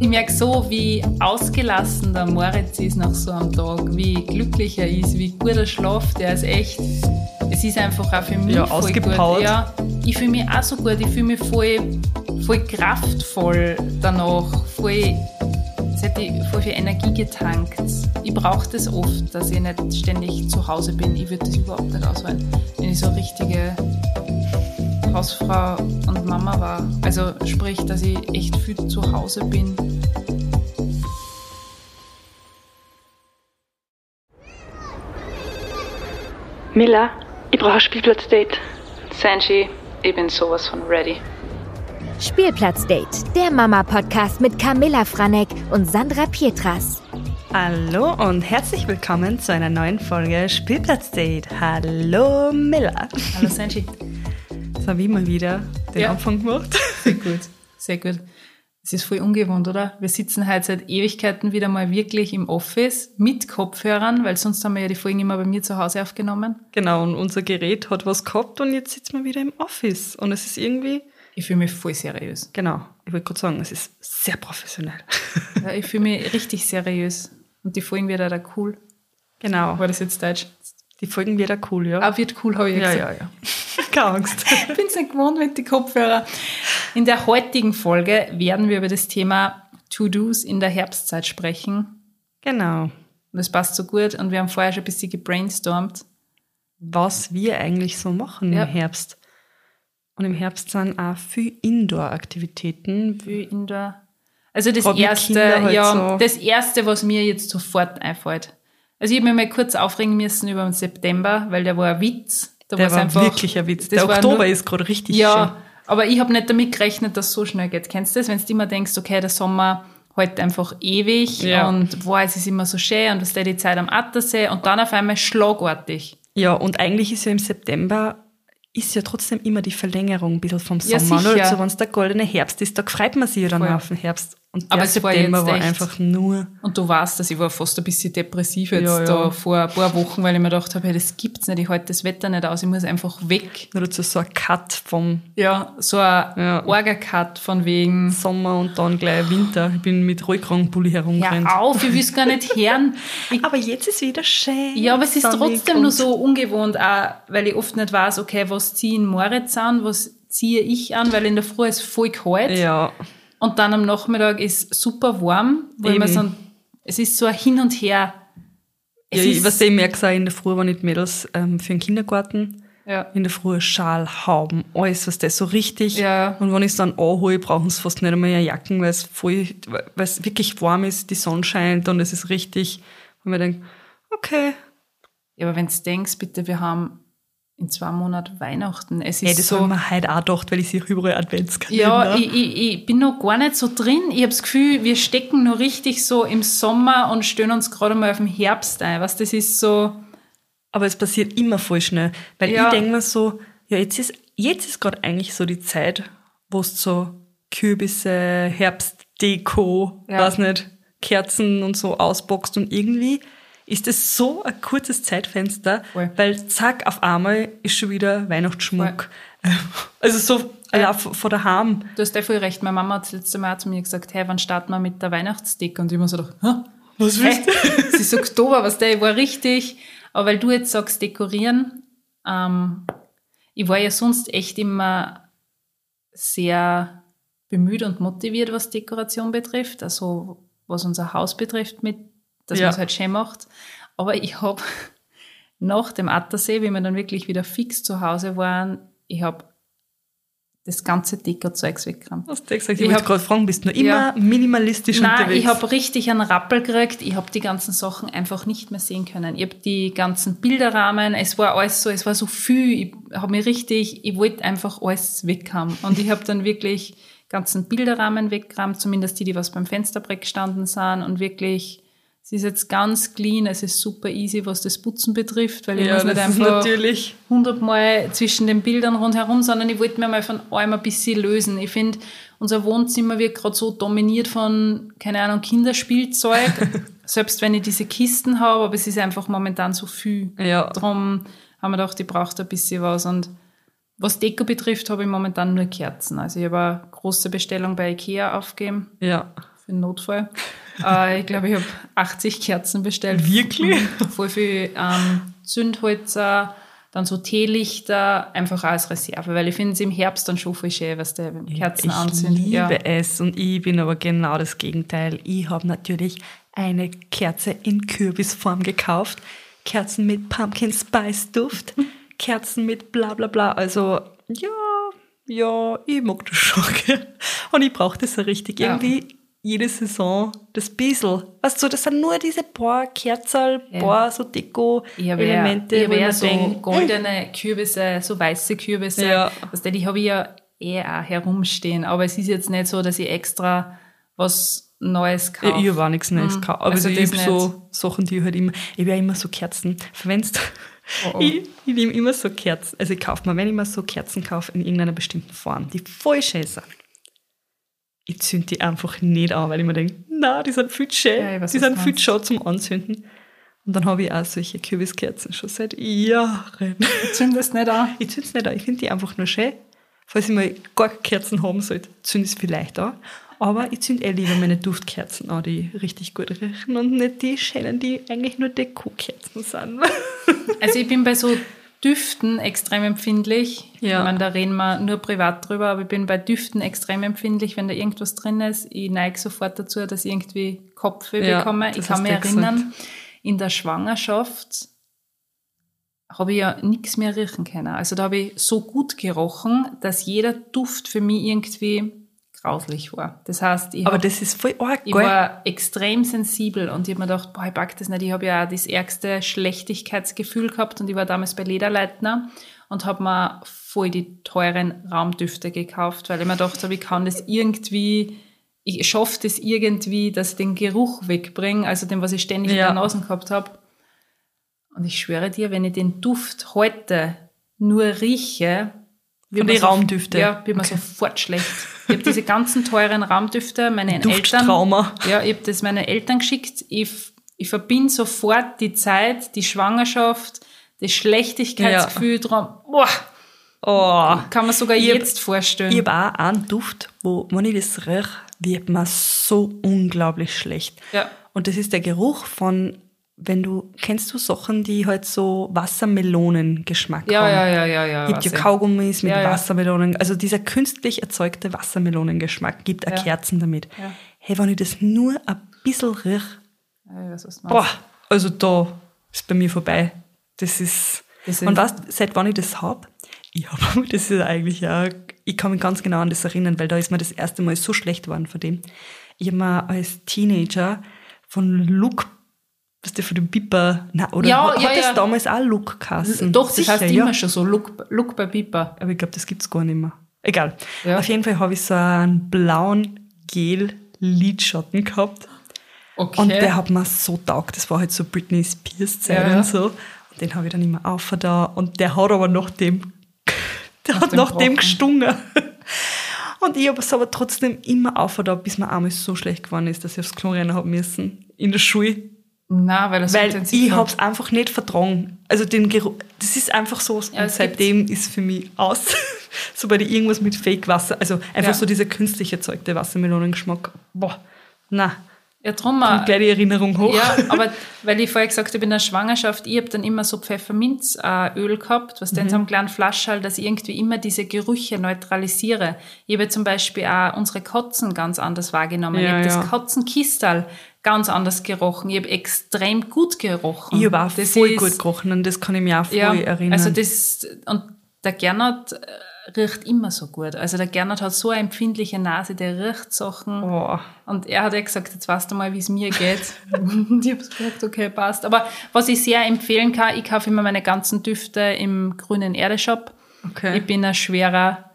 Ich merke so, wie ausgelassen der Moritz ist nach so einem Tag, wie glücklich er ist, wie gut er schlaft. Er ist echt, es ist einfach auch für mich Ja, voll ausgepowert. gut. Ja, ich fühle mich auch so gut, ich fühle mich voll, voll kraftvoll danach, voll, es hat voll viel Energie getankt. Ich brauche das oft, dass ich nicht ständig zu Hause bin. Ich würde das überhaupt nicht aushalten, wenn ich so richtige Hausfrau und Mama war. Also sprich, dass ich echt viel zu Hause bin. Miller, ich brauche ein Spielplatzdate. Sanji, ich bin sowas von ready. Spielplatzdate, der Mama-Podcast mit Camilla Franek und Sandra Pietras. Hallo und herzlich willkommen zu einer neuen Folge Spielplatzdate. Hallo Miller. Hallo Sanji. Habe ich mal wieder den Ja. Anfang gemacht. Sehr gut, sehr gut. Es ist voll ungewohnt, oder? Wir sitzen heute seit Ewigkeiten wieder mal wirklich im Office mit Kopfhörern, weil sonst haben wir ja die Folgen immer bei mir zu Hause aufgenommen. Genau, und unser Gerät hat was gehabt und jetzt sitzen wir wieder im Office. Und es ist irgendwie, Ich fühle mich voll seriös. genau, ich wollte gerade sagen, es ist sehr professionell. Ja, ich fühle mich richtig seriös. Und die Folgen wird auch cool. genau, War das jetzt Deutsch? die Folgen wieder cool, ja? Ah, wird cool, habe ich ja, gesagt. ja, ja. Keine Angst. Ich bin es nicht gewohnt mit den Kopfhörern. In der heutigen Folge werden wir über das Thema To-Dos in der Herbstzeit sprechen. Genau. Und das passt so gut. Und wir haben vorher schon ein bisschen gebrainstormt. Was wir eigentlich so machen Ja. im Herbst. Und im Herbst sind auch viel Indoor-Aktivitäten. Wie in der also das erste, halt ja, so. das erste, was mir jetzt sofort einfällt. Also ich habe mich mal kurz aufregen müssen über den September, weil der war ein Witz. Da Der war einfach, wirklich ein Witz. das Der Oktober nur- ist gerade richtig Ja, aber ich habe nicht damit gerechnet, dass es so schnell geht. Kennst du das, wenn du immer denkst, okay, der Sommer halt einfach ewig Ja. und wow, es ist immer so schön und was der die Zeit am Attersee und dann auf einmal schlagartig. Ja, und eigentlich ist ja im September ist ja trotzdem immer die Verlängerung ein bisschen vom Ja, Sommer. sicher. oder? Also wenn es der goldene Herbst ist, da freut man sich ja dann Voll. auf den Herbst. Und Aber es war September jetzt war echt- einfach nur. Und du weißt, dass ich war fast ein bisschen depressiv jetzt Ja, ja. da vor ein paar Wochen, weil ich mir gedacht habe, hey, das gibt's nicht, ich halte das Wetter nicht aus, ich muss einfach weg. Nur dazu so ein Cut vom Ja, so ein Ja. Orga-Cut von wegen, Sommer und dann gleich Winter. Ich bin mit Rollkragenpulli herumgerannt. ja auf, ich will's gar nicht hören. Ich, Aber jetzt ist wieder schön. ja, aber es ist trotzdem nur so ungewohnt, auch, weil ich oft nicht weiß, okay, was ziehe ich in Moritz an, was ziehe ich an, weil in der Früh ist voll kalt Ja, und dann am Nachmittag ist super warm, wo mir Eben. so, es ist so ein Hin und Her. Es ja ich, was ich merke, auch in der Früh, wenn ich die Mädels ähm, für den Kindergarten ja. in der Früh Schal, Hauben, alles, was das so richtig. Ja. Und wenn ich es dann anhole, brauchen sie fast nicht einmal eine Jacken, weil es voll, weil es wirklich warm ist, die Sonne scheint und es ist richtig, wo man denkt, okay, Ja, aber wenn du denkst, bitte, wir haben in zwei Monaten Weihnachten. Es ist ey, das so. habe ich mir heute auch gedacht, weil ich sehe überall Adventskalender. Ja, ich, ich, ich bin noch gar nicht so drin. Ich habe das Gefühl, wir stecken noch richtig so im Sommer und stellen uns gerade mal auf den Herbst ein. Was das ist so. Aber es passiert immer voll schnell. Weil Ja. ich denke mir so, ja, jetzt ist, jetzt ist gerade eigentlich so die Zeit, wo es so Kürbisse, Herbstdeko, Ja. weiß nicht, Kerzen und so ausboxt und irgendwie ist es so ein kurzes Zeitfenster, Voll. weil zack, auf einmal ist schon wieder Weihnachtsschmuck. Also so, ja, von von daheim. Du hast ja voll recht. Meine Mama hat das letzte Mal zu mir gesagt, hey, wann starten wir mit der Weihnachtsdecke? Und ich mir so gedacht, Hä? Was Hey, es ist Oktober, was der, ich war richtig. Aber weil du jetzt sagst, dekorieren, ähm, ich war ja sonst echt immer sehr bemüht und motiviert, was Dekoration betrifft, also was unser Haus betrifft, mit, dass Ja. man es halt schön macht. Aber ich habe nach dem Attersee, wie wir dann wirklich wieder fix zu Hause waren, ich habe das ganze Deko-Zeugs weggeräumt. Hast du gesagt, ich, Ich wollte gerade fragen, bist du noch immer Ja. minimalistisch Nein, unterwegs? ich habe richtig einen Rappel gekriegt. Ich habe die ganzen Sachen einfach nicht mehr sehen können. Ich habe die ganzen Bilderrahmen, es war alles so, es war so viel. Ich habe mich richtig, ich wollte einfach alles weghaben. Und ich habe dann wirklich ganzen Bilderrahmen weggeräumt, zumindest die, die was beim Fensterbrett gestanden sind und wirklich, es ist jetzt ganz clean, es ist super easy, was das Putzen betrifft, weil ich ja, muss nicht einfach natürlich. hundertmal zwischen den Bildern rundherum, sondern ich wollte mir mal von allem ein bisschen lösen. Ich finde, unser Wohnzimmer wird gerade so dominiert von, keine Ahnung, Kinderspielzeug. Selbst wenn ich diese Kisten habe, aber es ist einfach momentan so viel. Ja. Darum haben wir gedacht, ich brauche ein bisschen was. Und Was Deko betrifft, habe ich momentan nur Kerzen. Also ich habe eine große Bestellung bei Ikea aufgegeben Ja. für den Notfall. Äh, ich glaube, ich habe 80 Kerzen bestellt. Wirklich? Voll viel ähm, Zündholzer, dann so Teelichter, einfach als Reserve, weil ich finde es im Herbst dann schon voll schön, was der Kerzen ich anzünden. liebe Ja. es und ich bin aber genau das Gegenteil. Ich habe natürlich eine Kerze in Kürbisform gekauft. Kerzen mit Pumpkin Spice Duft, Kerzen mit bla bla bla. Also ja, ja, ich mag das schon. Und ich brauche das so richtig. Ja. Jede Saison das Bissel. Weißt du, das sind nur diese paar Kerzel, Ja. paar so Deko-Elemente. Ich habe ja so mir denk, goldene Kürbisse, so weiße Kürbisse. Ja. Was die habe ich ja eh auch herumstehen. Aber es ist jetzt nicht so, dass ich extra was Neues kaufe. Ja, ich habe auch nichts Neues Hm, gekauft. Aber also ich habe so Sachen, die ich halt immer, ich habe ja immer so Kerzen verwendet. Oh, oh. Ich, ich nehme immer so Kerzen, also ich kaufe mir, wenn ich mir so Kerzen kaufe, in irgendeiner bestimmten Form, die voll schön sind. Ich zünde die einfach nicht an, weil ich mir denke, na, die sind viel schön, Ja, ich weiß, die sind viel schön zum Anzünden. Und dann habe ich auch solche Kürbiskerzen schon seit Jahren. Zündest nicht an. Ich zünde es nicht an, ich finde die einfach nur schön. Falls ich mal gar keine Kerzen haben sollte, zünde ich es vielleicht an. Aber ich zünde eh lieber meine Duftkerzen an, die richtig gut riechen und nicht die schönen, die eigentlich nur Dekokerzen sind. Also ich bin bei so Düften extrem empfindlich. Ja. Ich meine, da reden wir nur privat drüber, aber ich bin bei Düften extrem empfindlich, wenn da irgendwas drin ist. Ich neige sofort dazu, dass ich irgendwie Kopfweh Ja, bekomme. Ich kann mich du gesagt. erinnern, in der Schwangerschaft habe ich ja nichts mehr riechen können. Also da habe ich so gut gerochen, dass jeder Duft für mich irgendwie grauslich war. Das heißt, ich Aber hab- das ist voll arg, ich war extrem sensibel und ich habe mir gedacht, boah, ich pack das nicht. Ich habe ja das ärgste Schlechtigkeitsgefühl gehabt und ich war damals bei Lederleitner und habe mir voll die teuren Raumdüfte gekauft, weil ich mir gedacht habe, ich kann das irgendwie, ich schaffe das irgendwie, dass ich den Geruch wegbringe, also den, was ich ständig in Ja. der Nase gehabt habe. Und ich schwöre dir, wenn ich den Duft heute nur rieche, wird Von mir den so- Raumdüfte? Ja, wird mir sofort schlecht. Ich habe diese ganzen teuren Raumdüfte meinen Eltern ja, ich habe das meinen Eltern geschickt. Ich, ich verbinde sofort die Zeit, die Schwangerschaft, das Schlechtigkeitsgefühl dran. Boah, Oh. kann man sogar Ich hab- jetzt vorstellen. Ich habe auch einen Duft, wo, wenn ich das rieche, wird mir so unglaublich schlecht. Ja. Und das ist der Geruch von, wenn du, kennst du Sachen, die halt so Wassermelonengeschmack ja, haben? ja, ja, ja, ja. Gibt ja. Kaugummis mit Ja, ja. Wassermelonen. Also dieser künstlich erzeugte Wassermelonengeschmack gibt Ja. Kerzen damit. Hey, wenn ich das nur ein bisschen riech, was boah, also da ist bei mir vorbei. Das ist, Das und weißt, seit wann ich das hab? Ich hab, das ist eigentlich ja, ich kann mich ganz genau an das erinnern, weil da ist mir das erste Mal so schlecht geworden von dem. Ich habe mir als Teenager von Look, was der von dem Piper, na, oder Ja, hat ja, das ja. damals auch Look geheißen? Doch, das Sicher, heißt immer schon so, Look, Look bei Piper. Aber ich glaube, das gibt's gar nicht mehr. Egal. Auf jeden Fall habe ich so einen blauen Gel-Lidschatten gehabt. Okay. Und der hat mir so taugt. Das war halt so Britney Spears Zeit Ja, ja. und so. Und den habe ich dann immer auf da. Und der hat aber nach dem, der hat dem nach dem gestungen. Und ich habe es aber trotzdem immer auf da, bis mir einmal so schlecht geworden ist, dass ich aufs Klo rennen habe müssen. In der Schule. Nein, weil das Weil ich habe es einfach nicht vertragen. Also den Geruch, das ist einfach so. Ja, und seitdem ist für mich aus. Sobald ich irgendwas mit Fake-Wasser, also einfach Ja. so dieser künstlich erzeugte Wassermelonengeschmack. Boah, na, Ja, drum kommt gleich die Erinnerung hoch. Ja, aber weil ich vorher gesagt habe, in der Schwangerschaft, ich habe dann immer so Pfefferminzöl gehabt, was dann in so einem kleinen Flaschall, dass ich irgendwie immer diese Gerüche neutralisiere. Ich habe zum Beispiel auch unsere Kotzen ganz anders wahrgenommen. ich Ja, habe ja. das Kotzenkistal ganz anders gerochen. Ich habe extrem gut gerochen. Ich habe auch Das voll ist- gut gerochen und das kann ich mir auch voll ja, erinnern. Also das, und der Gernot äh, riecht immer so gut. Also der Gernot hat so eine empfindliche Nase, der riecht Sachen. oh. Und er hat ja gesagt, jetzt weißt du mal, wie es mir geht. Und ich habe gesagt, okay, passt. Aber was ich sehr empfehlen kann, ich kaufe immer meine ganzen Düfte im grünen Erde-Shop. Okay. Ich bin ein schwerer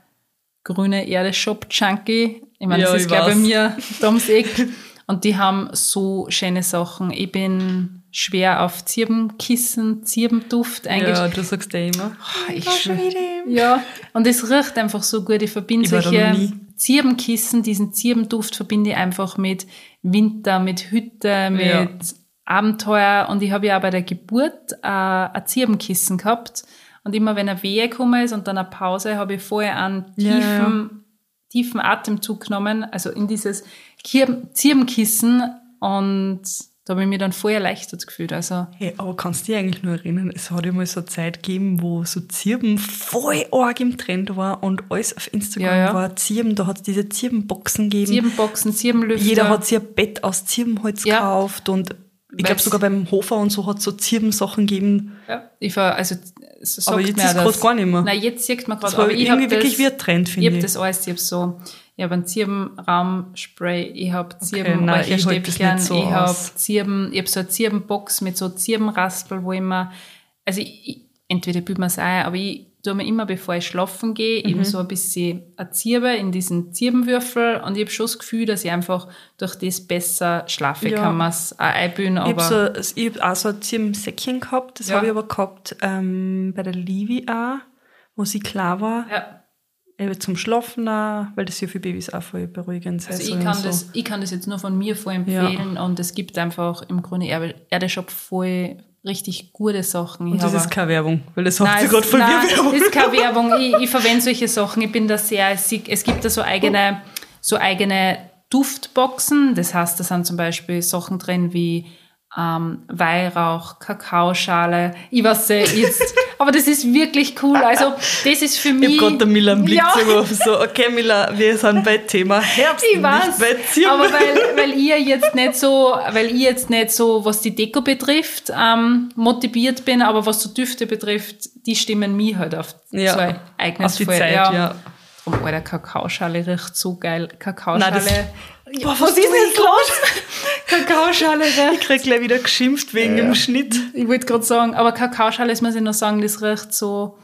grüne Erde-Shop-Junkie. Ich meine, Ja, das ist ich gleich bei mir da ums Eck. Und die haben so schöne Sachen. Ich bin schwer auf Zirbenkissen, Zirbenduft ja, eingestellt. du sagst ja immer. ich war schon schwör- wieder im- ja, und es riecht einfach so gut. Ich verbinde Ich solche. Zirbenkissen, diesen Zirbenduft verbinde ich einfach mit Winter, mit Hütte, mit Ja. Abenteuer. Und ich habe ja auch bei der Geburt äh, ein Zirbenkissen gehabt. Und immer wenn eine Wehe gekommen ist und dann eine Pause, habe ich vorher einen Ja, tiefen, tiefen Atemzug genommen, also in dieses Zirbenkissen und da habe ich mich dann voll erleichtert gefühlt. Also Hey, aber kannst du dich eigentlich nur erinnern, es hat ja mal so eine Zeit gegeben, wo so Zirben voll arg im Trend war und alles auf Instagram Ja, ja. war Zirben, da hat es diese Zirbenboxen gegeben. Zirbenboxen, Zirbenlüfter. Jeder hat sich ein Bett aus Zirbenholz Ja. gekauft und ich glaube sogar beim Hofer und so hat es so Zirbensachen gegeben. Ja, ich war, also, es sagt Aber jetzt ist das- grad gar nicht mehr. Nein, jetzt sieht man gerade, aber ich irgendwie habe wirklich das, wie ein Trend, ich finde habe ich. das alles, ich habe so, ich habe einen Zirbenraumspray, ich habe Zirben, nein, ich so ich habe. Zirben, ich habe so eine Zirbenbox mit so Zirbenraspel, wo ich immer, also ich, ich, entweder büht man es ein, aber ich tue mir immer, bevor ich schlafen gehe, Mhm. eben so ein bisschen eine Zirbe in diesen Zirbenwürfel und ich habe schon das Gefühl, dass ich einfach durch das besser schlafe, Ja. kann man es auch einbühen, Ich aber habe so, ich hab auch so ein Zirbensäckchen gehabt, das Ja. habe ich aber gehabt ähm, bei der Livi auch, wo sie klar war. ja. Eben zum Schlafen auch, weil das ja für Babys auch voll beruhigend sein Also ich kann, so. das, ich kann das jetzt nur von mir vorempfehlen und es gibt einfach im Grunde Erde- Erdeshop voll richtig gute Sachen. Ich Und das ist keine Werbung, weil das sagt sie gerade von nein, mir Werbung. das ist keine Werbung. Ich, ich verwende solche Sachen. Ich bin da sehr, es es gibt da so eigene, so eigene Duftboxen. Das heißt, da sind zum Beispiel Sachen drin wie ähm, Weihrauch, Kakaoschale. Ich weiß nicht, jetzt, aber das ist wirklich cool. Also, das ist für Ich mich. hab gerade der Miller am Blick Ja. zugerufen, so, okay Miller, wir sind bei Thema Herbst, Ich weiß, nicht bei aber weil, weil ihr jetzt nicht so, weil ich jetzt nicht so, was die Deko betrifft, ähm, motiviert bin, aber was so Düfte betrifft, die stimmen mir halt auf Ja, so ein eigenes auf die Fall. Zeit, ja. Drum, Alter, Kakaoschale riecht so geil. Kakaoschale. Nein, Boah, was ist jetzt los? Kakaoschale Ich riecht. krieg gleich wieder geschimpft wegen dem Schnitt. Ich wollte gerade sagen, aber Kakaoschale, das muss ich noch sagen, das riecht so,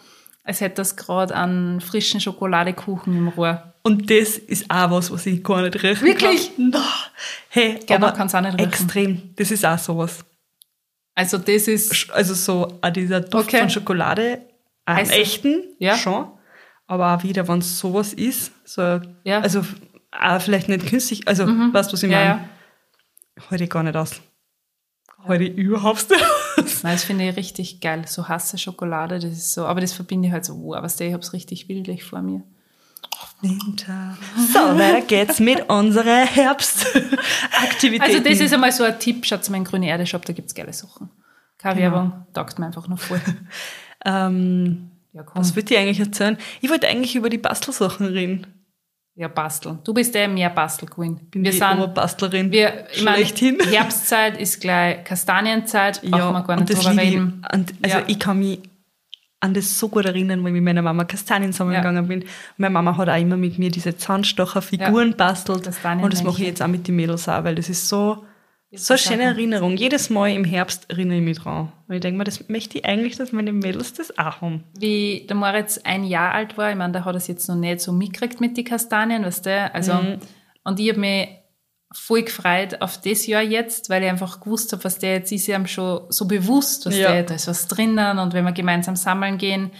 als hätte das gerade einen frischen Schokoladekuchen im Rohr. Und das ist auch was, was ich gar nicht riechen Wirklich? kann. No. Hey, Gerne aber kann's auch nicht riechen. extrem. Das ist auch sowas. Also das ist, Also so auch dieser Duft Okay. von Schokolade, am Heißt- echten Ja. schon. Aber auch wieder, wenn es sowas ist, so, Ja. Also auch vielleicht nicht künstlich, also weißt du, was ich ja, meine? ja. Heute gar nicht aus. Heute überhaupt nicht aus. Nein, das finde ich richtig geil. So hasse Schokolade, das ist so, aber das verbinde ich halt so, wow, was der, ich hab's richtig bildlich vor mir. Winter. So, weiter geht's mit unserer Herbstaktivität. Also das ist einmal so ein Tipp, schaut mal in Grüne Erde Shop, da gibt's geile Sachen. Keine Genau. Werbung, taugt mir einfach noch voll. ähm, Ja, komm. was würde ich eigentlich erzählen? Ich wollte eigentlich über die Bastelsachen reden. Ja, basteln. Du bist der mehr Bastel-Queen. Bin Wir die sind, Oberbastlerin. wir, ich meine, schlechthin. Herbstzeit ist gleich Kastanienzeit, brauchen wir gar nicht drüber liebe ich. reden. Und, also Ja. ich kann mich an das so gut erinnern, weil ich mit meiner Mama Kastanien sammeln Ja. gegangen bin. Meine Mama hat auch immer mit mir diese Zahnstocherfiguren Ja. bastelt. Und das mache ich jetzt auch mit den Mädels auch, weil das ist so, so eine schöne Erinnerung. Jedes Mal im Herbst erinnere ich mich dran. Und ich denke mir, das möchte ich eigentlich, dass meine Mädels das auch haben. wie der Moritz ein Jahr alt war, ich meine, der hat es jetzt noch nicht so mitgekriegt mit den Kastanien, weißt du? Also, Mhm. und ich habe mich voll gefreut auf das Jahr jetzt, weil ich einfach gewusst habe, was der jetzt ist, ihm schon so bewusst, was Ja. der, da ist was drinnen und wenn wir gemeinsam sammeln gehen,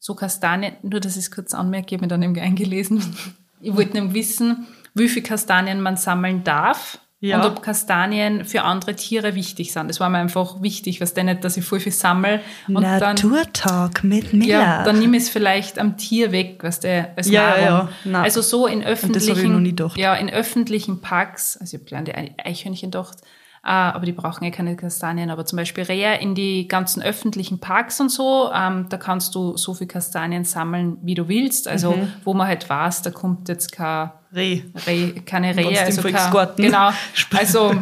so Kastanien, nur dass ich es kurz anmerke, ich habe mich dann eben eingelesen. Ich wollte nämlich wissen, wie viele Kastanien man sammeln darf. Ja. Und ob Kastanien für andere Tiere wichtig sind. Das war mir einfach wichtig, was denn nicht, dass ich voll viel sammle. Und dann, Naturtalk mit Mila. ja, dann nimm es vielleicht am Tier weg, was der als Ja, Nahrung. ja, na. Also so in das hab ich öffentlichen, noch nie ja, in öffentlichen Parks, also ich habe kleine Eichhörnchen gedacht, aber die brauchen ja keine Kastanien, aber zum Beispiel Rehe in die ganzen öffentlichen Parks und so, ähm, da kannst du so viel Kastanien sammeln, wie du willst. Also Mhm. wo man halt weiß, da kommt jetzt kein Reh. Reh, keine Rehe, also kein, genau. Also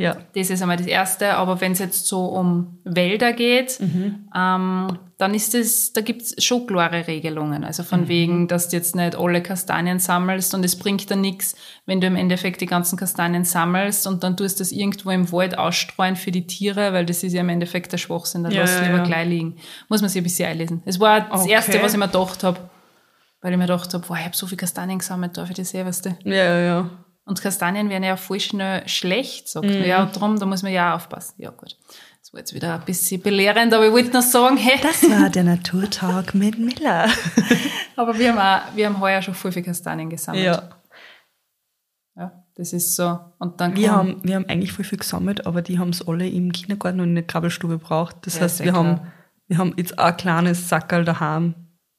Ja. das ist einmal das Erste. Aber wenn es jetzt so um Wälder geht, ähm, dann ist es, da gibt es schon klare Regelungen. Also von wegen, dass du jetzt nicht alle Kastanien sammelst und es bringt dann nichts, wenn du im Endeffekt die ganzen Kastanien sammelst und dann tust du das irgendwo im Wald ausstreuen für die Tiere, weil das ist ja im Endeffekt der Schwachsinn. Dann Ja, lass ja, lieber ja. gleich liegen. Muss man sich ein bisschen einlesen. Es war das Okay. Erste, was ich mir gedacht habe. Weil ich mir gedacht habe, ich habe so viel Kastanien gesammelt, darf ich das eh, weißt du? Ja, ja, ja. Und Kastanien werden ja voll schnell schlecht, sagt Mhm. man. Ja, drum, da muss man ja auch aufpassen. Ja, gut. Das war jetzt wieder ein bisschen belehrend, aber ich wollte noch sagen, hey, Das war der Naturtalk mit Miller. aber wir haben auch, wir haben heuer schon voll viel Kastanien gesammelt. Ja. Ja, das ist so. Und dann Wir haben, wir haben eigentlich voll viel gesammelt, aber die haben es alle im Kindergarten und in der Krabbelstube gebraucht. Das Ja, heißt, wir haben wir haben jetzt auch ein kleines Sackerl daheim.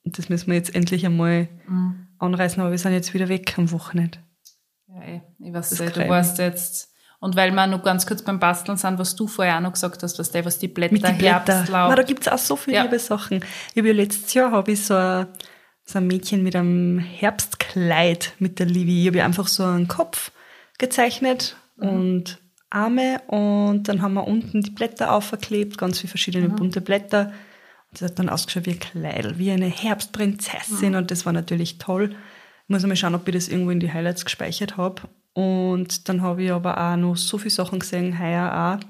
Und das müssen wir jetzt endlich einmal Mhm. anreißen, aber wir sind jetzt wieder weg am Wochenende. Ja, eh. ich weiß Das nicht, du Creme. weißt jetzt. Und weil wir noch ganz kurz beim Basteln sind, was du vorher auch noch gesagt hast, was, der, was die Blätter, Mit Blättern. Herbstlaub. Na, da gibt's auch so viele Ja. liebe Sachen. Ich habe ja letztes Jahr habe ich so ein, so ein Mädchen mit einem Herbstkleid mit der Livi. Ich habe ja einfach so einen Kopf gezeichnet Mhm. und Arme und dann haben wir unten die Blätter aufgeklebt, ganz viele verschiedene Mhm. bunte Blätter. Und das hat dann ausgeschaut wie ein Kleid, wie eine Mhm. Herbstprinzessin und das war natürlich toll. Ich muss mal schauen, ob ich das irgendwo in die Highlights gespeichert habe. Und dann habe ich aber auch noch so viele Sachen gesehen, heuer auch.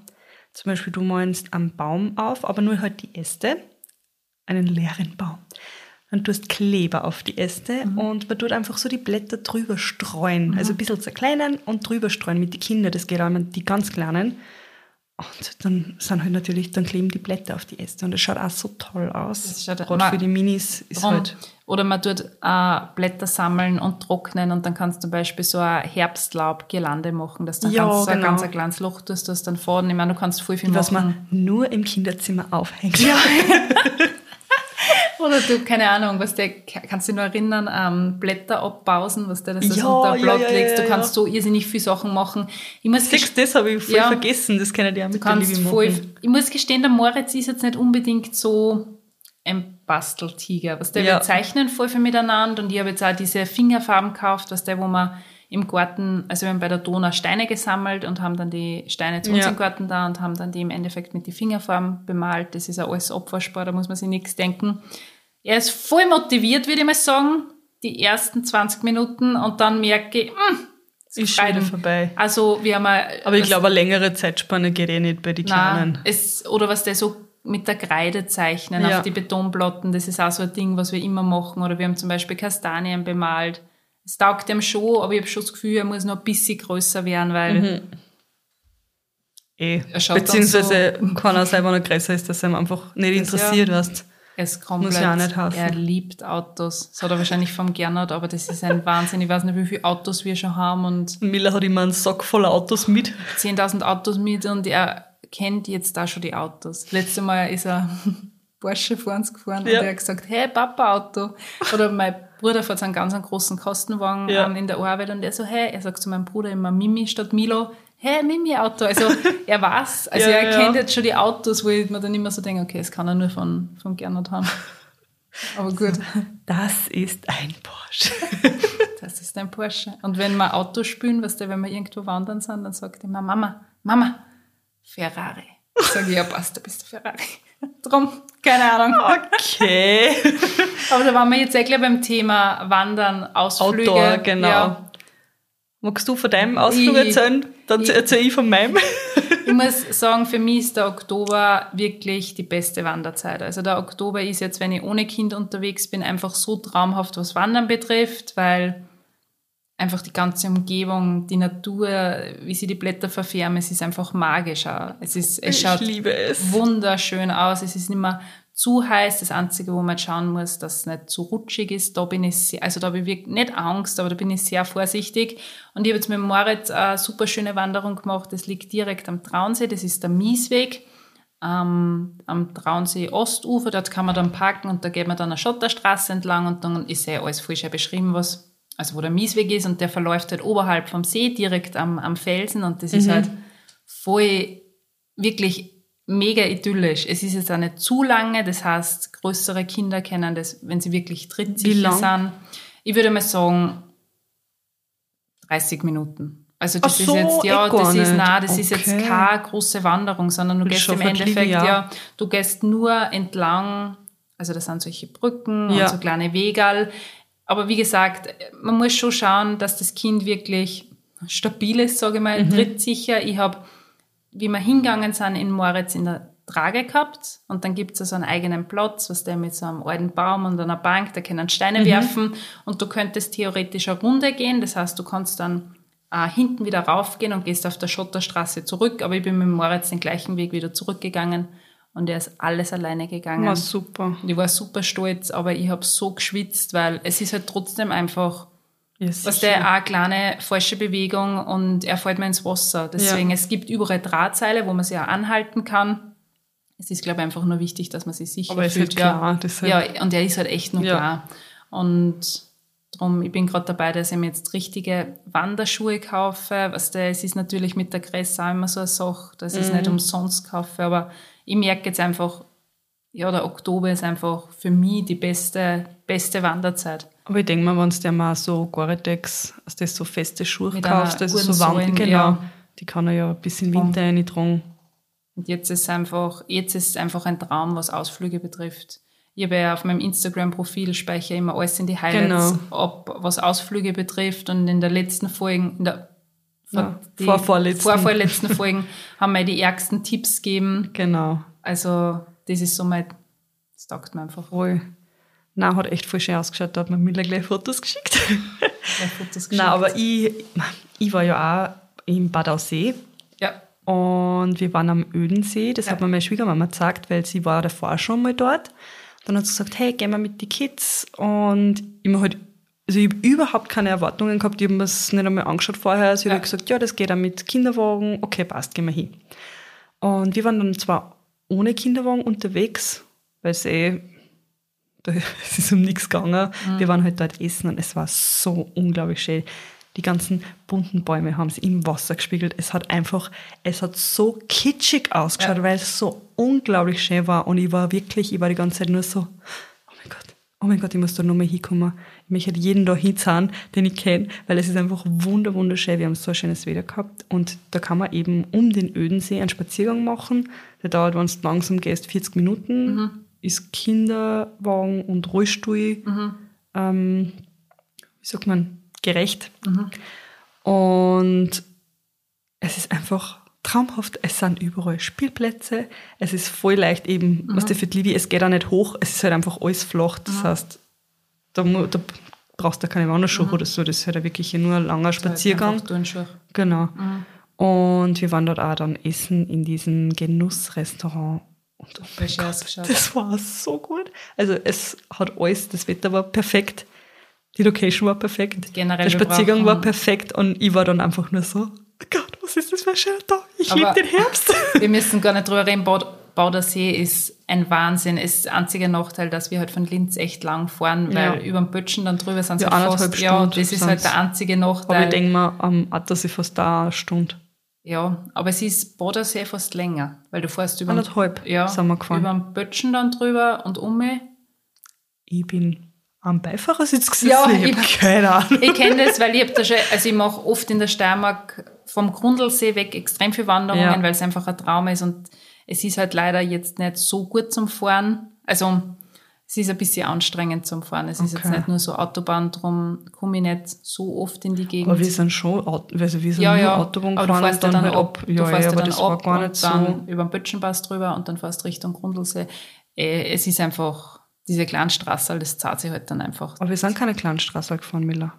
Zum Beispiel, du malst einen Baum auf, aber nur halt die Äste, einen leeren Baum. Dann tust Kleber auf die Äste und man tut einfach so die Blätter drüber streuen. Also ein bisschen zerkleinern und drüber streuen mit den Kindern. Das geht auch mit die ganz Kleinen. Und dann sind halt natürlich, dann kleben die Blätter auf die Äste. Und das schaut auch so toll aus. Das schaut- Gerade für die Minis ist Drum. halt. Oder man tut äh, Blätter sammeln und trocknen und dann kannst du zum Beispiel so ein Herbstlaub-Girlande machen, dass du dann Ja, ganz, so ein genau. ganz ein kleines Loch tust, das dann vorne, ich meine, du kannst voll viel Was machen. man nur im Kinderzimmer aufhängt. Oder du, keine Ahnung, was der, kannst du dich noch erinnern, ähm, Blätter abbausen, was der das Ja, unter ein ja, Blatt ja, legst. Du ja, kannst so irrsinnig viele Sachen machen. Ich muss Siehst du, das habe ich voll Ja. vergessen. Das kann ich dir auch Du mit der kannst voll, ich muss gestehen, der Moritz ist jetzt nicht unbedingt so ein Basteltiger. Was der Ja. wir zeichnen voll viel miteinander und ich habe jetzt auch diese Fingerfarben gekauft, was der, wo man im Garten, also wir haben bei der Donau Steine gesammelt und haben dann die Steine zu uns Ja. im Garten da und haben dann die im Endeffekt mit den Fingerfarben bemalt. Das ist ja alles Opferspar, da muss man sich nichts denken. Er ist voll motiviert, würde ich mal sagen, die ersten 20 Minuten und dann merke ich, hm, Ist schon wieder vorbei. Also wir haben ein- Aber ich glaube, eine längere Zeitspanne geht eh nicht bei den Nein, Kleinen. es, oder was der so mit der Kreide zeichnen Ja. auf die Betonplatten, das ist auch so ein Ding, was wir immer machen. Oder wir haben zum Beispiel Kastanien bemalt. Es taugt ihm schon, aber ich habe schon das Gefühl, er muss noch ein bisschen größer werden, weil Eh. Er schaut dann Beziehungsweise kann er selber noch größer ist, dass er ihm einfach nicht interessiert, ja. weißt es komplett, Muss ja auch nicht heißen. er liebt Autos. Das hat er wahrscheinlich vom Gernot, aber das ist ein Wahnsinn. Ich weiß nicht, wie viele Autos wir schon haben und Miller hat immer einen Sack voller Autos mit. 10.000 Autos mit und er kennt jetzt da schon die Autos. Letztes Mal ist er Porsche vor uns gefahren Ja. und er hat gesagt, hey, Papa, Auto. Oder mein Bruder fährt so einen ganz großen Kostenwagen Ja. in der Arbeit und er so, hey, er sagt zu meinem Bruder immer Mimi statt Milo, hey, Mimi Auto. Also er weiß, also Ja, er kennt jetzt schon die Autos, wo ich mir dann immer so denke, okay, das kann er nur von, von Gernot haben. Aber gut, Das ist ein Porsche. das ist ein Porsche. Und wenn wir Auto spielen, weißt du, wenn wir irgendwo wandern sind, dann sagt er immer, Mama, Mama, Ferrari. Sag ich, ja, passt, du bist der Ferrari. Drum, keine Ahnung. Okay. Aber da waren wir jetzt eh gleich beim Thema Wandern, Ausflüge. Outdoor, genau. Ja. Magst du von deinem Ausflug Ich- erzählen? Dann erzähle ich von meinem. Ich muss sagen, für mich ist der Oktober wirklich die beste Wanderzeit. Also der Oktober ist jetzt, wenn ich ohne Kind unterwegs bin, einfach so traumhaft, was Wandern betrifft, weil einfach die ganze Umgebung, die Natur, wie sie die Blätter verfärben, es ist einfach magisch. Auch. Es, ist, es Ich schaut liebe es. wunderschön aus. Es ist nicht mehr zu heiß. Das Einzige, wo man schauen muss, dass es nicht zu rutschig ist. Da bin ich, sehr, also da habe ich wirklich nicht Angst, aber da bin ich sehr vorsichtig. Und ich habe jetzt mit Moritz eine super schöne Wanderung gemacht. Das liegt direkt am Traunsee. Das ist der Miesweg. Ähm, am Traunsee Ostufer, dort kann man dann parken und da geht man dann eine Schotterstraße entlang und dann ist ja alles voll schön beschrieben, was, also wo der Miesweg ist und der verläuft halt oberhalb vom See, direkt am, am Felsen und das ist halt voll wirklich mega idyllisch. Es ist jetzt auch nicht zu lange, das heißt, größere Kinder kennen das, wenn sie wirklich trittsicher sind. Ich würde mal sagen, 30 Minuten. Also das so, ist jetzt, ja, eh das ist, nein, das ist jetzt Okay. keine große Wanderung, sondern du gehst im Endeffekt, ja. ja, du gehst nur entlang, also das sind solche Brücken Ja. und so kleine Wegal. Aber wie gesagt, man muss schon schauen, dass das Kind wirklich stabil ist, sage ich mal, Mhm. trittsicher. Ich habe, wie wir hingegangen sind in Moritz in der Trage gehabt und dann gibt es so einen eigenen Platz, was der mit so einem alten Baum und einer Bank, da können Steine Mhm. werfen und du könntest theoretisch eine Runde gehen, das heißt, du kannst dann äh, hinten wieder raufgehen und gehst auf der Schotterstraße zurück, aber ich bin mit Moritz den gleichen Weg wieder zurückgegangen und er ist alles alleine gegangen. War super. Ich war super stolz, aber ich habe so geschwitzt, weil es ist halt trotzdem einfach, Ja, was der eine kleine falsche Bewegung und er fällt mir ins Wasser. Deswegen, Ja. es gibt überall Drahtseile, wo man sich auch anhalten kann. Es ist, glaube ich, einfach nur wichtig, dass man sich sicher Aber fühlt. halt klar, deshalb- ja, und er ist halt echt nur Ja. klar. Und drum, ich bin gerade dabei, dass ich mir jetzt richtige Wanderschuhe kaufe. Was der, es ist natürlich mit der auch immer so eine Sache, dass ich es Mhm. nicht umsonst kaufe. Aber ich merke jetzt einfach, ja, der Oktober ist einfach für mich die beste, beste Wanderzeit. Aber ich denke mal, wenn du dir mal so Gore-Tex, also das so feste Schuhe Mit kaufst, also so warm, Sohlen, genau, ja. die kann er ja bis in den Winter reintragen. Und jetzt ist einfach, jetzt ist es einfach ein Traum, was Ausflüge betrifft. Ich habe ja auf meinem Instagram-Profil speichere immer alles in die Highlights, Genau. ob was Ausflüge betrifft. Und in der letzten Folge, in der Ja, vorvorletzten. vorvorletzten Folgen haben wir die ärgsten Tipps gegeben. Genau, Also das ist so mein, das taugt mir einfach. voll. Nein, hat echt voll schön ausgeschaut, da hat mir Miller gleich Fotos geschickt. Gleich Fotos Nein, aber ich, ich war ja auch im Bad Aussee ja, und wir waren am Ödensee. Das Ja. hat mir meine Schwiegermama gesagt, weil sie war davor schon mal dort. Dann hat sie gesagt, hey, gehen wir mit den Kids. Und ich hab halt, also ich habe überhaupt keine Erwartungen gehabt. Ich habe mir das nicht einmal angeschaut vorher. Sie Ja. hat gesagt, ja, das geht auch mit Kinderwagen. Okay, passt, gehen wir hin. Und wir waren dann zwar ohne Kinderwagen unterwegs, weil es eh, da, es ist um nichts gegangen. Wir waren halt dort essen und es war so unglaublich schön. Die ganzen bunten Bäume haben sie im Wasser gespiegelt. Es hat einfach, es hat so kitschig ausgeschaut, Ja. weil es so unglaublich schön war. Und ich war wirklich, ich war die ganze Zeit nur so, oh mein Gott, ich muss da nochmal hinkommen. Ich möchte jeden da hinzahlen, den ich kenne, weil es ist einfach wunder, wunderschön. Wir haben so ein schönes Wetter gehabt. Und da kann man eben um den Ödensee einen Spaziergang machen. Der dauert, wenn du langsam gehst, 40 Minuten. Ist Kinderwagen und Rollstuhl, ähm, wie sagt man, gerecht. Und es ist einfach traumhaft. Es sind überall Spielplätze. Es ist voll leicht eben, was der für die Liebe, es geht auch nicht hoch. Es ist halt einfach alles flach. Das heißt, da, da brauchst du keine Wanderschuhe oder so. Das ist halt wirklich nur ein langer Spaziergang. Einfach Turnschuhe. Genau. Und wir waren dort auch dann essen in diesem Genussrestaurant. Und oh mein Gott, das war so gut. Also es hat alles, das Wetter war perfekt, die Location war perfekt, Generell, der Spaziergang war perfekt und ich war dann einfach nur so, oh Gott, was ist das Tag? Ich Aber- liebe den Herbst. Wir müssen gar nicht drüber reden. Baudersee ist ein Wahnsinn. Es ist der einzige Nachteil, dass wir halt von Linz echt lang fahren, weil Ja. über den Bötschen dann drüber sind es Ja, halt fast, ja, das ist halt der einzige Aber Nachteil. ich denke mal, am Attersee fast da eine Stunde. Ja, aber es ist Badersee fast länger, weil du fährst über Anderthalb ja, sind wir gefahren. über den Bötschen dann drüber und um. Ich bin am Beifahrersitz gesessen, Ja, ich ich- habe keine Ahnung. Ich kenne das, weil ich hab da schon, also ich mache oft in der Steiermark vom Grundlsee weg extrem viele Wanderungen, Ja. weil es einfach ein Traum ist und es ist halt leider jetzt nicht so gut zum Fahren. Also es ist ein bisschen anstrengend zum Fahren. Es ist jetzt Okay. nicht nur so Autobahn, drum komme ich nicht so oft in die Gegend. Aber wir sind schon, also wir sind ja, ja, Autobahn aber du gefahren fährst und ja dann dann halt ab. ab. du Ja, fährst ja, ja dann ab gar und nicht so. dann über den Bötschenpass drüber und dann fährst Richtung Grundlsee. Äh, Es ist einfach, diese kleinen Straße, das zahlt sich halt dann einfach. Aber wir sind keine Kleinstraße gefahren, Miller.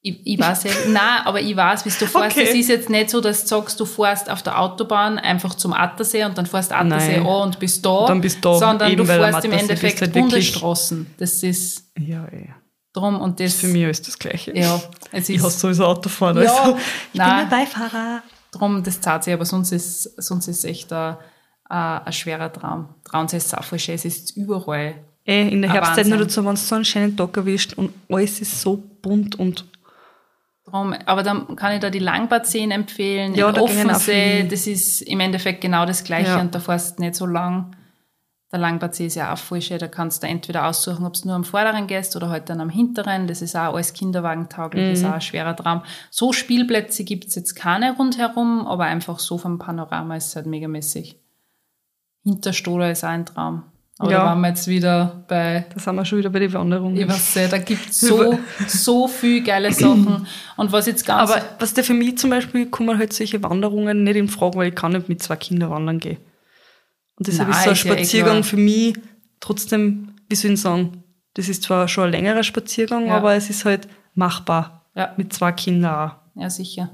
Ich, ich weiß ja, nein, aber ich weiß, wie du fährst. Okay. Es ist jetzt nicht so, dass du sagst, du fährst auf der Autobahn einfach zum Attersee und dann fährst Attersee Nein. an und bist da. Dann bist du da, Sondern eben du fährst im Endeffekt halt Bundesstraßen. Das ist Ja, eh. drum und das. Für mich ist das Gleiche. Ja, es Ich ist. hasse sowieso Autofahren. Ja, also. Ich nein. bin der Beifahrer. Drum, das zahlt sich, aber sonst ist, sonst ist echt ein, ein, ein schwerer Traum. Traunsee ist auch voll schön, es ist überall. Eh, in der Ein Herbstzeit nur dazu, wenn du so einen schönen Tag erwischt und alles ist so bunt und Drum, aber dann kann ich da die Langbadseen empfehlen, Ja, auch Offensee, das ist im Endeffekt genau das Gleiche Ja. und da fährst du nicht so lang. Der Langbadsee ist ja auch voll schön, da kannst du entweder aussuchen, ob du nur am vorderen gehst oder halt dann am hinteren, das ist auch alles kinderwagentauglich, Mhm. das ist auch ein schwerer Traum. So Spielplätze gibt's jetzt keine rundherum, aber einfach so vom Panorama ist es halt megamäßig. Hinterstoder ist auch ein Traum. Aber Ja. da waren wir jetzt wieder bei da sind wir schon wieder bei den Wanderungen. ich weiß nicht, da gibt's so, so viel geile Sachen. Und was jetzt ganz, Aber was der für mich zum Beispiel, kommen halt solche Wanderungen nicht in Frage, weil ich kann nicht mit zwei Kindern wandern gehen. Und deshalb Nein, ist so ein ist eh Spaziergang für mich trotzdem, wie soll ich sagen, das ist zwar schon ein längerer Spaziergang, Ja. aber es ist halt machbar. Ja. Mit zwei Kindern auch. ja sicher.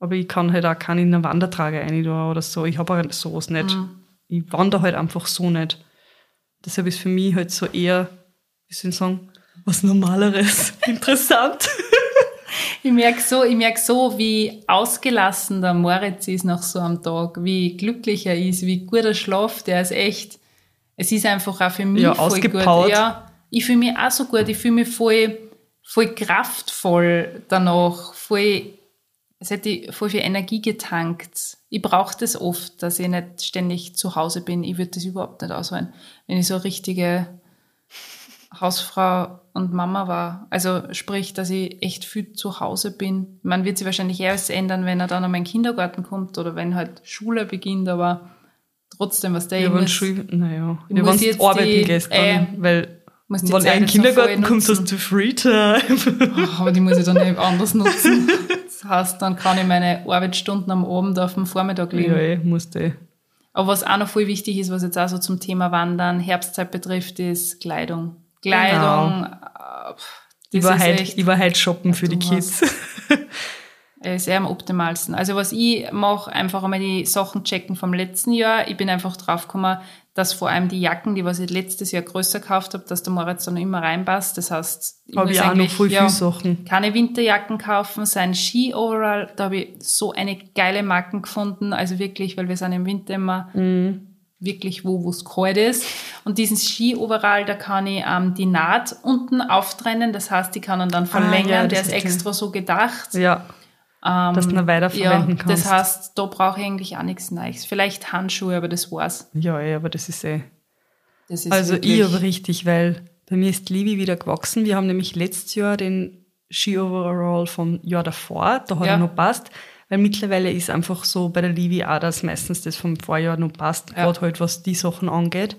Aber ich kann halt auch keinen in eine Wandertrage rein oder so. Ich habe auch sowas nicht. Mhm. Ich wandere halt einfach so nicht. Deshalb ist für mich halt so eher, wie soll ich sagen, was Normaleres interessant. Ich merke so, ich merk so, wie ausgelassen der Moritz ist nach so einem Tag, wie glücklich er ist, wie gut er schlaft. Der ist echt, es ist einfach auch für mich Ja, voll ausgepowert. gut. Ja, ich fühle mich auch so gut. Ich fühle mich voll, voll kraftvoll danach, voll, es hätte voll viel Energie getankt. Ich brauche das oft, dass ich nicht ständig zu Hause bin. Ich würde das überhaupt nicht aushalten, wenn ich so eine richtige Hausfrau und Mama war. Also sprich, dass ich echt viel zu Hause bin. Man wird sich wahrscheinlich erst ändern, wenn er dann an meinen Kindergarten kommt oder wenn halt Schule beginnt, aber trotzdem, was der Ja, wenn naja, ja, wenn jetzt arbeiten die- gehst, dann, äh, weil wenn er in den Kindergarten kommt, hast du Freetime. Oh, aber die muss ich dann nicht anders nutzen. Heißt, dann kann ich meine Arbeitsstunden am Abend auf dem Vormittag legen. ja, eh, musst du. Aber was auch noch voll wichtig ist, was jetzt auch so zum Thema Wandern, Herbstzeit betrifft, ist Kleidung. Kleidung, äh, Ich das war, ist halt, echt, ich halt shoppen für die Kids. äh, sehr am optimalsten. Also was ich mache, einfach einmal die Sachen checken vom letzten Jahr. Ich bin einfach draufgekommen, dass vor allem die Jacken, die was ich letztes Jahr größer gekauft habe, dass der Moritz dann immer reinpasst. Das heißt, ich Habe muss ich auch noch voll ja, viele Sachen. keine Winterjacken kaufen, sein Ski-Overall, da habe ich so eine geile Marken gefunden, also wirklich, weil wir sind im Winter immer Mhm. wirklich wo, wo es kalt ist. Und diesen Ski-Overall, da kann ich ähm, die Naht unten auftrennen, das heißt, die kann man dann verlängern, Ah, ja, der ist extra so gedacht. Ja, dass du ihn weiterverwenden Ja, kannst. das heißt, da brauche ich eigentlich auch nichts Neues. Vielleicht Handschuhe, aber das war's. ja, eh, aber das ist eh. Das ist Also ich aber richtig, weil bei mir ist Liebe wieder gewachsen. Wir haben nämlich letztes Jahr den Ski-Overall vom Jahr davor, da hat Ja. er noch passt. Weil mittlerweile ist einfach so bei der Livi auch, dass meistens das vom Vorjahr noch passt, Ja. gerade halt was die Sachen angeht.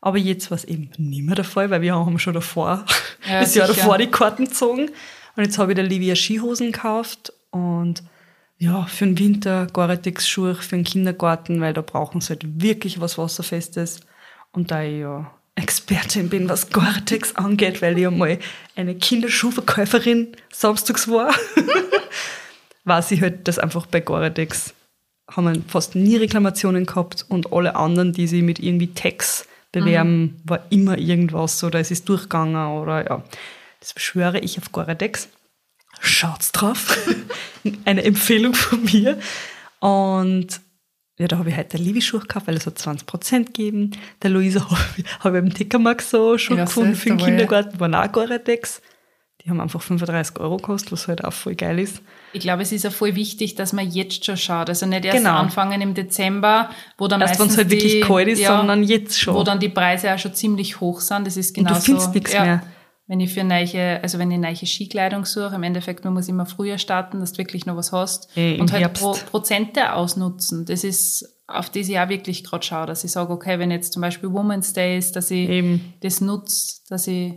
Aber jetzt war es eben nicht mehr der Fall, weil wir haben schon davor, Ja, das Jahr sicher. davor die Karten gezogen. Und jetzt habe ich der Livia Skihosen gekauft und ja, für den Winter Gore-Tex-Schuhe für den Kindergarten, weil da brauchen sie halt wirklich was Wasserfestes. Und da ich ja Expertin bin, was Gore-Tex angeht, weil ich einmal eine Kinderschuhverkäuferin samstags war, weiß ich halt, dass einfach bei Gore-Tex haben wir fast nie Reklamationen gehabt und alle anderen, die sich mit irgendwie Tags bewerben, war immer irgendwas oder es ist durchgegangen oder ja. Das beschwöre ich auf Gore-Tex. Schaut's drauf. Eine Empfehlung von mir. Und ja, da habe ich heute Livi-Schuhe gekauft, weil es hat 20% gegeben. Der Luisa habe ich, hab ich im Tickermarkt so Schuhe Ja, gefunden für den ja. Kindergarten, waren auch Gore-Tex. Die haben einfach 35 Euro gekostet, was halt auch voll geil ist. Ich glaube, es ist ja voll wichtig, dass man jetzt schon schaut. Also nicht erst Genau. anfangen im Dezember, wo dann Erst meistens halt wirklich die, kalt ist, ja, sondern jetzt schon. Wo dann die Preise auch schon ziemlich hoch sind. Das ist Und du findest nichts mehr. Wenn ich für neue, also wenn ich neue Skikleidung suche, im Endeffekt, man muss immer früher starten, dass du wirklich noch was hast. Im und halt Herbst. Pro, Prozente ausnutzen. Das ist, auf das ich auch wirklich gerade schaue, dass ich sage, okay, wenn jetzt zum Beispiel Women's Day ist, dass ich Eben. das nutze, dass ich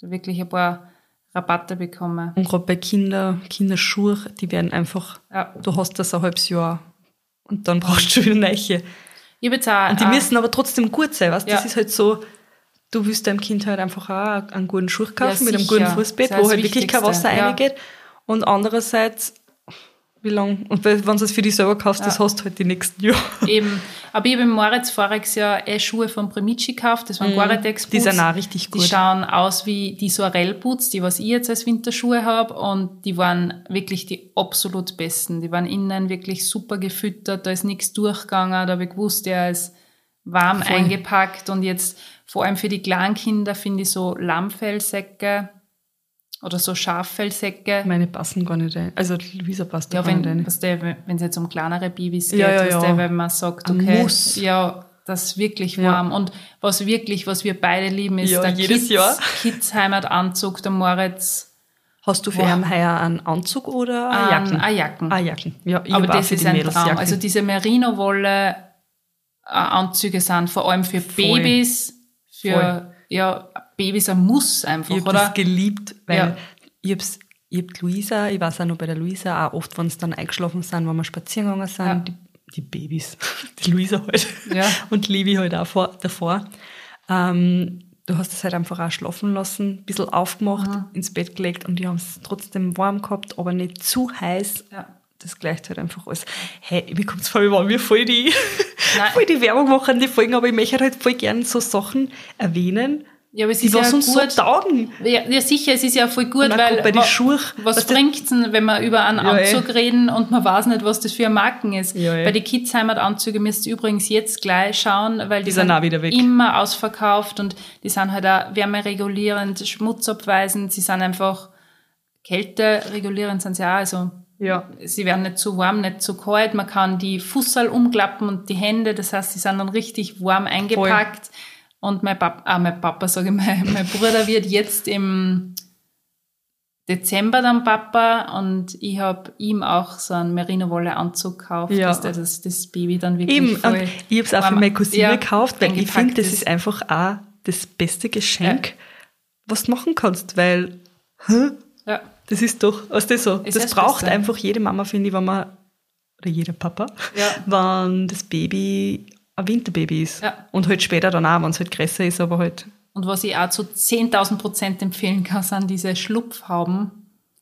da wirklich ein paar Rabatte bekomme. Und gerade bei Kinder, Kinderschuhe, die werden einfach, Ja. du hast das ein halbes Jahr und dann brauchst du wieder neue. Ich habe jetzt auch, Und die auch- müssen aber trotzdem gut sein, weißt du? Das Ja. ist halt so, du willst deinem Kind halt einfach auch einen guten Schuh kaufen Ja, mit einem guten Fußbett, wo halt wirklich kein Wasser ja. reingeht. Und andererseits, wie lang, und wenn du es für dich selber kaufst, das hast du halt die nächsten Jahre. Eben. Aber ich habe im Moritz voriges Jahr eh Schuhe von Premici gekauft. Das waren Gore-Tex Mhm. Die sind auch richtig Die gut. schauen aus wie die Sorel-Boots, die was ich jetzt als Winterschuhe habe. Und die waren wirklich die absolut besten. Die waren innen wirklich super gefüttert. Da ist nichts durchgegangen. Da habe ich gewusst, der ist warm Voll. eingepackt. Und jetzt vor allem für die kleinen Kinder finde ich so Lammfellsäcke oder so Schaffellsäcke. Meine passen gar nicht rein. Also Luisa passt da Ja, gar nicht wenn rein. der, wenn es jetzt um kleinere Babys geht, Ja, ja, ja. Der, wenn man sagt, Ein okay, Muss. ja, das ist wirklich Ja. warm. Und was wirklich, was wir beide lieben, ist Ja, der jedes Kids, Jahr. Kids Heimatanzug, der Moritz. Hast du für ihn heuer einen Anzug oder eine Jacken? eine Jacken. Ah, Jacken. Ja, ich Aber das ist ein Mädels Traum. Jacken. Also diese Merino-Wolle äh, Anzüge sind vor allem für Voll. Babys, für ja, Babys ein Muss einfach, Ich habe oder? das geliebt, weil Ja. ich hab's, ich hab Luisa, ich weiß auch noch bei der Luisa, auch oft, wenn sie dann eingeschlafen sind, wenn wir spazieren gegangen sind, Ja. die, die Babys, die Luisa halt Ja. und Levi halt auch vor, davor. Ähm, du hast es halt einfach auch schlafen lassen, ein bisschen aufgemacht, ins Bett gelegt und die haben es trotzdem warm gehabt, aber nicht zu heiß. Ja. Das gleicht halt einfach alles. Hey, mir kommt's vor, wie waren wir voll die, voll die Werbung machen, die Folgen, aber ich möchte halt voll gern so Sachen erwähnen, Ja, aber es ist was ja uns so gut. taugen. Ja, ja, sicher, es ist ja voll gut, weil bei den wa- Schuhen. was du- bringt's denn, wenn wir über einen Ja, eh. Anzug reden und man weiß nicht, was das für ein Marken ist? Ja, eh. Bei den Kids-Heimat-Anzüge müsst ihr übrigens jetzt gleich schauen, weil die, Die sind weg. immer ausverkauft und die sind halt auch wärmeregulierend, schmutzabweisend, sie sind einfach kälteregulierend sind sie auch, also Ja. sie werden nicht zu warm, nicht zu kalt. Man kann die Fußsal umklappen und die Hände, das heißt, sie sind dann richtig warm eingepackt. Und mein Papa, ah, mein Papa, sage ich, mein, mein Bruder wird jetzt im Dezember dann Papa und ich habe ihm auch so einen Merino-Wolle-Anzug gekauft, Ja. dass der das, das Baby dann wirklich Eben, voll und ich habe es auch für meine Cousine ja, gekauft, weil ich finde, das ist einfach auch das beste Geschenk, was du machen kannst, weil hä, Ja, das ist doch, was das so, Ist das das braucht Beste. einfach jede Mama, finde ich, wenn man, oder jeder Papa, Ja. wenn das Baby ein Winterbaby ist. Ja. Und halt später dann auch, wenn es halt größer ist, aber halt, und was ich auch zu 10.000 Prozent empfehlen kann, sind diese Schlupfhauben.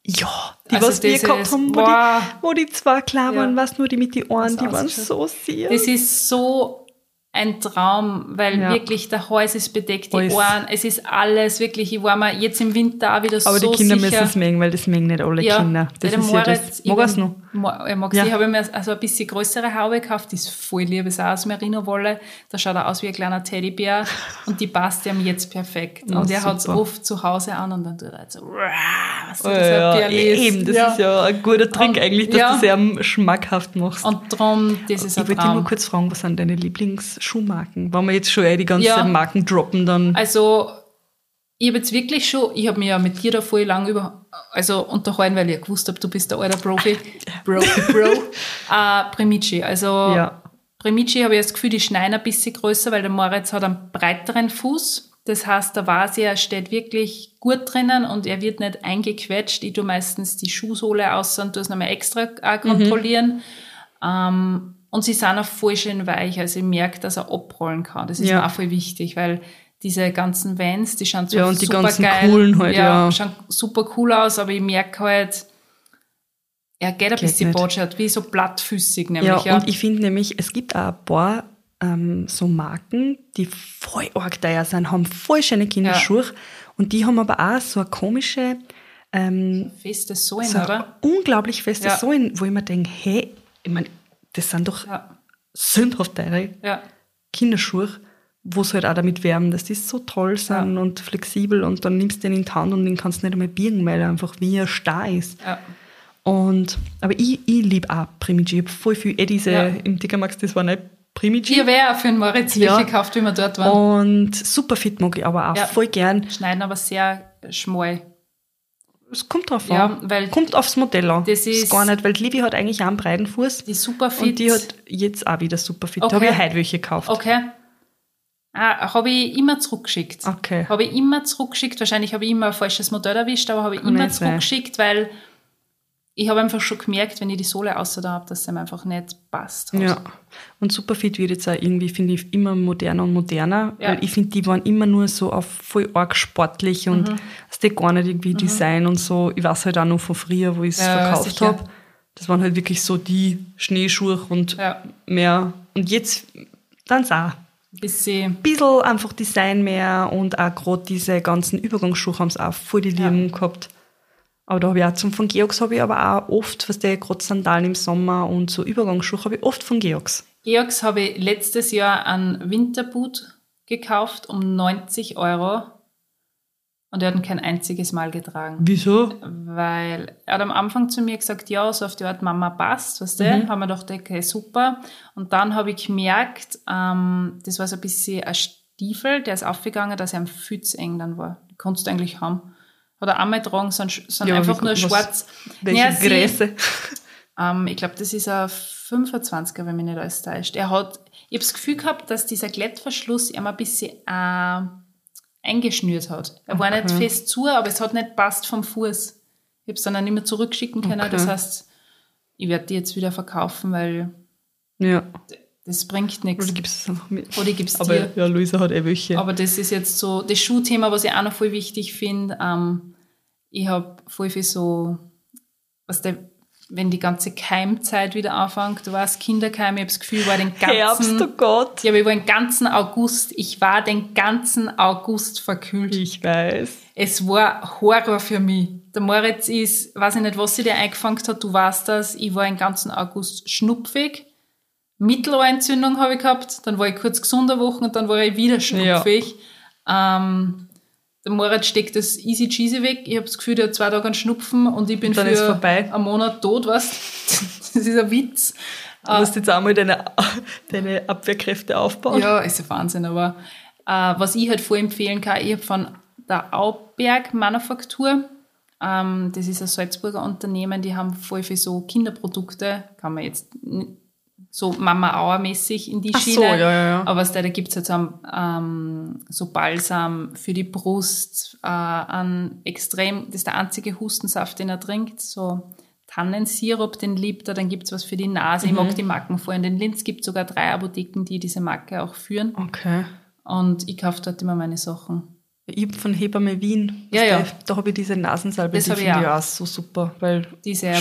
ja, die, Also was wir gehabt haben, wo boah. die, wo die zwei klar Ja. waren, was nur die mit die Ohren, die waren so süß. Das ist so ein Traum, weil Ja. wirklich der Hals ist bedeckt, die Alles. Ohren, es ist alles wirklich. Ich war mir jetzt im Winter auch wieder aber so die Kinder müssen es mögen, weil das mögen nicht alle ja, Kinder. Das ist ja Moritz, das. ich Mag bin- noch? Er mag Ja. Ich habe mir also ein bisschen größere Haube gekauft, die ist voll lieb, ist auch aus Merino-Wolle. Da schaut er aus wie ein kleiner Teddybär und die passt ihm jetzt perfekt. Na, und er hat es oft zu Hause an und dann tut er halt so, was Ja, das ja, ist. eben, das ist ja ein guter Trick Und- eigentlich, dass ja. du sehr schmackhaft machst. Und darum, das ist ich ein wollte dich nur Traum. kurz fragen, was sind deine Lieblingsschuhmarken? Wenn wir jetzt schon eh die ganzen Ja. Marken droppen, dann Also, ich habe jetzt wirklich schon, ich habe mich ja mit dir da voll lang über, also unterhalten, weil ich ja gewusst habe, du bist der alte Profi, Profi, Bro, äh, Primici. Also, ja. Primici habe ich das Gefühl, die schneiden ein bisschen größer, weil der Moritz hat einen breiteren Fuß. Das heißt, der Vasi, er steht wirklich gut drinnen und er wird nicht eingequetscht. Ich tue meistens die Schuhsohle aus und tue es nochmal extra Mhm. kontrollieren. Ähm, und sie sind auch voll schön weich. Also ich merke, dass er abrollen kann. Das ist Ja. mir auch voll wichtig, weil diese ganzen Vans, die schauen so Ja, und die super ganzen geil. coolen halt, ja. schauen super cool aus, aber ich merke halt, er geht ein Geht bisschen botschert, wie so plattfüßig nämlich. Ja, Ja, und ich finde nämlich, es gibt auch ein paar ähm, so Marken, die voll arg teuer sind, haben voll schöne Kinderschuhe und die haben aber auch so eine komische, ähm, Feste Sohlen, so oder? unglaublich feste Ja. Sohlen, wo ich mir denke, hey, ich meine, das sind doch Ja, sündhaft teure ja. Kinderschuhe, wo sie halt auch damit werben, dass die so toll sind und flexibel und dann nimmst du den in die Hand und den kannst du nicht einmal biegen, weil er einfach wie er starr ist. ja. Und, aber ich, ich liebe auch Primici. Ich habe voll viel, eh diese, Ja. im Dickermax, das war nicht Primici. Ich habe auch für den Moritz Ja. gekauft, wie wir dort waren. Und Superfit mag ich aber auch Ja. voll gern. Schneiden aber sehr schmal. Es kommt drauf Ja, an. weil kommt aufs Modell an. das ist- gar nicht, weil die Livi hat eigentlich auch einen breiten Fuß. Die Superfit. Und die hat jetzt auch wieder Superfit. Okay. Da habe ich heute welche gekauft. Okay. Ah, habe ich immer zurückgeschickt. Okay. Habe ich immer zurückgeschickt. Wahrscheinlich habe ich immer ein falsches Modell erwischt, aber habe ich immer sein. zurückgeschickt, weil ich habe einfach schon gemerkt, wenn ich die Sohle außer da habe, dass es ihm einfach nicht passt. Ja. Und Superfit wird jetzt auch irgendwie, finde ich, immer moderner und moderner. Ja. Weil ich finde, die waren immer nur so auf voll arg sportlich und Mhm. es mhm. gar nicht irgendwie Design und so. Ich weiß halt auch noch von früher, wo ich es Ja, verkauft habe. Das waren halt wirklich so die Schneeschuhe und Ja. mehr. Und jetzt dann auch. Ein Bisschen, bisschen einfach Design mehr und auch gerade diese ganzen Übergangsschuhe haben es auch voll die Lieben gehabt. Aber da habe ich auch zum von Georgs habe ich aber auch oft, was der gerade Sandalen im Sommer und so Übergangsschuhe habe ich oft von Georgs. Georgs habe ich letztes Jahr einen Winterboot gekauft um 90 Euro und er hat ihn kein einziges Mal getragen. Wieso? Weil er hat am Anfang zu mir gesagt, ja, so auf die Art Mama passt, weißt du? Mhm. Haben wir gedacht, okay, super. Und dann habe ich gemerkt, ähm, das war so ein bisschen ein Stiefel, der ist aufgegangen, dass er am Füß eng dann war. Die konntest du eigentlich haben. Hat er einmal getragen, sind, sind Ja, einfach wie- nur was- schwarz. Welche sie- Größe? ähm, ich glaube, das ist ein 25er, wenn mich nicht alles täuscht. Er hat, ich habe das Gefühl gehabt, dass dieser Klettverschluss ihm ein bisschen äh, eingeschnürt hat. Er war Okay. nicht fest zu, aber es hat nicht passt vom Fuß. Ich habe es dann auch nicht mehr zurückschicken können. Okay. Das heißt, ich werde die jetzt wieder verkaufen, weil Ja. Das bringt Oder nichts. gibst du es einfach mit? Oder gebe es Aber dir. ja, Luisa hat eh welche. Aber das ist jetzt so das Schuhthema, was ich auch noch voll wichtig finde. Ähm, ich habe voll viel so, was der wenn die ganze Keimzeit wieder anfängt, du weißt, Kinderkeim, ich habe das Gefühl, ich war den ganzen... Herbst, oh Gott. Ja, aber ich war den ganzen August, ich war den ganzen August verkühlt. Ich weiß. Es war Horror für mich. Der Moritz ist, weiß ich nicht, was sie dir eingefangen hat, du weißt das, ich war den ganzen August schnupfig. Mittelohrentzündung habe ich gehabt, dann war ich kurz gesunder Wochen und dann war ich wieder schnupfig. Ähm, der Moritz steckt das easy cheesy weg. Ich habe das Gefühl, der hat zwei Tage einen Schnupfen und ich bin dann für einen Monat tot, weißt Das ist ein Witz. Du musst jetzt einmal deine, deine Abwehrkräfte aufbauen. Ja, ist ein Wahnsinn, aber äh, was ich halt vorempfehlen kann, ich habe von der Auberg Manufaktur, ähm, das ist ein Salzburger Unternehmen, die haben voll für so Kinderprodukte, kann man jetzt so Mama Auer mäßig in die Ach Schiene. so, ja, ja, ja. Aber was da, da gibt's jetzt am, ähm, so Balsam für die Brust, äh, an extrem, das ist der einzige Hustensaft, den er trinkt, so Tannensirup, den liebt er, dann gibt's was für die Nase, ich Mhm. mag die Marken voll. In den Linz gibt sogar drei Apotheken, die diese Marke auch führen. Okay. Und ich kaufe dort immer meine Sachen. Ich von Hebamme Wien. Ja, ja. du, Da habe ich diese Nasensalbe, Das die ich finde ich auch. so super, weil Die ist ja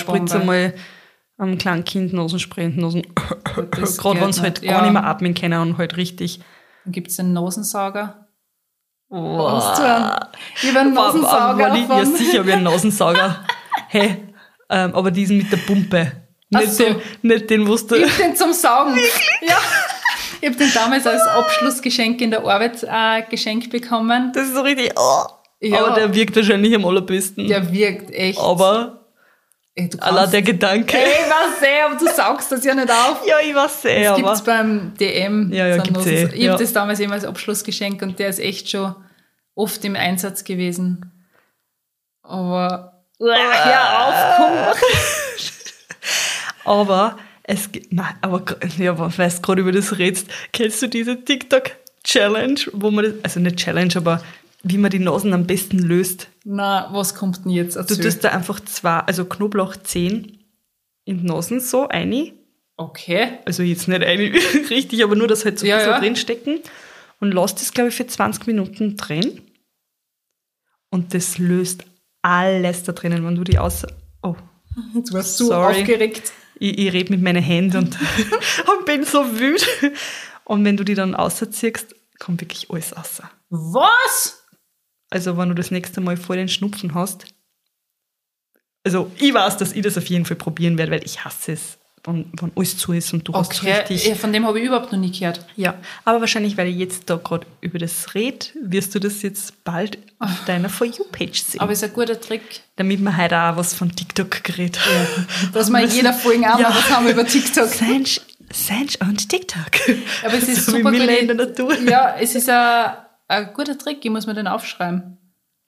eine spritzt Bombe. einmal am kleinen Kind Nasenspray, Nasen, Das gerade wenn sie halt nicht. gar Ja. nicht mehr atmen können und halt richtig. Dann gibt's den Nosensauger. Wow. Ich habe einen Nosensauger nicht, ja, sicher habe ich einen Nasensauger. hey, ähm, aber diesen mit der Pumpe. Nicht, so. den, nicht den, was du... Ich den zum Saugen. Ja. Ich habe den damals als Abschlussgeschenk in der Arbeit äh, geschenkt bekommen. Das ist so richtig... Oh. Ja. Aber der wirkt wahrscheinlich am allerbesten. Der wirkt echt. aber Ey, du kannst, der Gedanke. Ey, ich weiß eh, aber du saugst das ja nicht auf. Ja, ich weiß eh, Das aber... gibt's beim DM. Ja, ja, gibt's eh, Ich ja. habe das damals immer als Abschlussgeschenk und der ist echt schon oft im Einsatz gewesen. Aber hör auf, komm. Aber es gibt, nein, aber ja, aber weißt gerade über das redst, kennst du diese TikTok-Challenge, wo man das, also nicht Challenge, aber wie man die Nasen am besten löst? Na, was kommt denn jetzt? Du Erzähl. tust da einfach zwei, also Knoblauchzehen in die Nasen so eine, okay. also jetzt nicht eine richtig, aber nur das halt so Ja, ja. drinstecken und lass das, glaube ich, für 20 Minuten drin und das löst alles da drinnen, wenn du die aus... Oh, Jetzt warst du Sorry. aufgeregt. ich, ich rede mit meinen Händen und, und bin so wütend. Und wenn du die dann ausziehst, kommt wirklich alles raus. Was? Also wenn du das nächste Mal voll den Schnupfen hast, also ich weiß, dass ich das auf jeden Fall probieren werde, weil ich hasse es, wenn, wenn alles zu ist und du hast Okay, richtig... ja, von dem habe ich überhaupt noch nie gehört. Ja, aber wahrscheinlich, weil ich jetzt da gerade über das red, wirst du das jetzt bald auf deiner For You-Page sehen. Aber ist ein guter Trick, damit wir heute auch was von TikTok geredet haben. dass wir in jeder Folge auch Ja. was haben über TikTok. Sanj, Sanj und TikTok. Aber es ist so super wie in der Natur. Ja, es ist ein, ein guter Trick, ich muss mir den aufschreiben.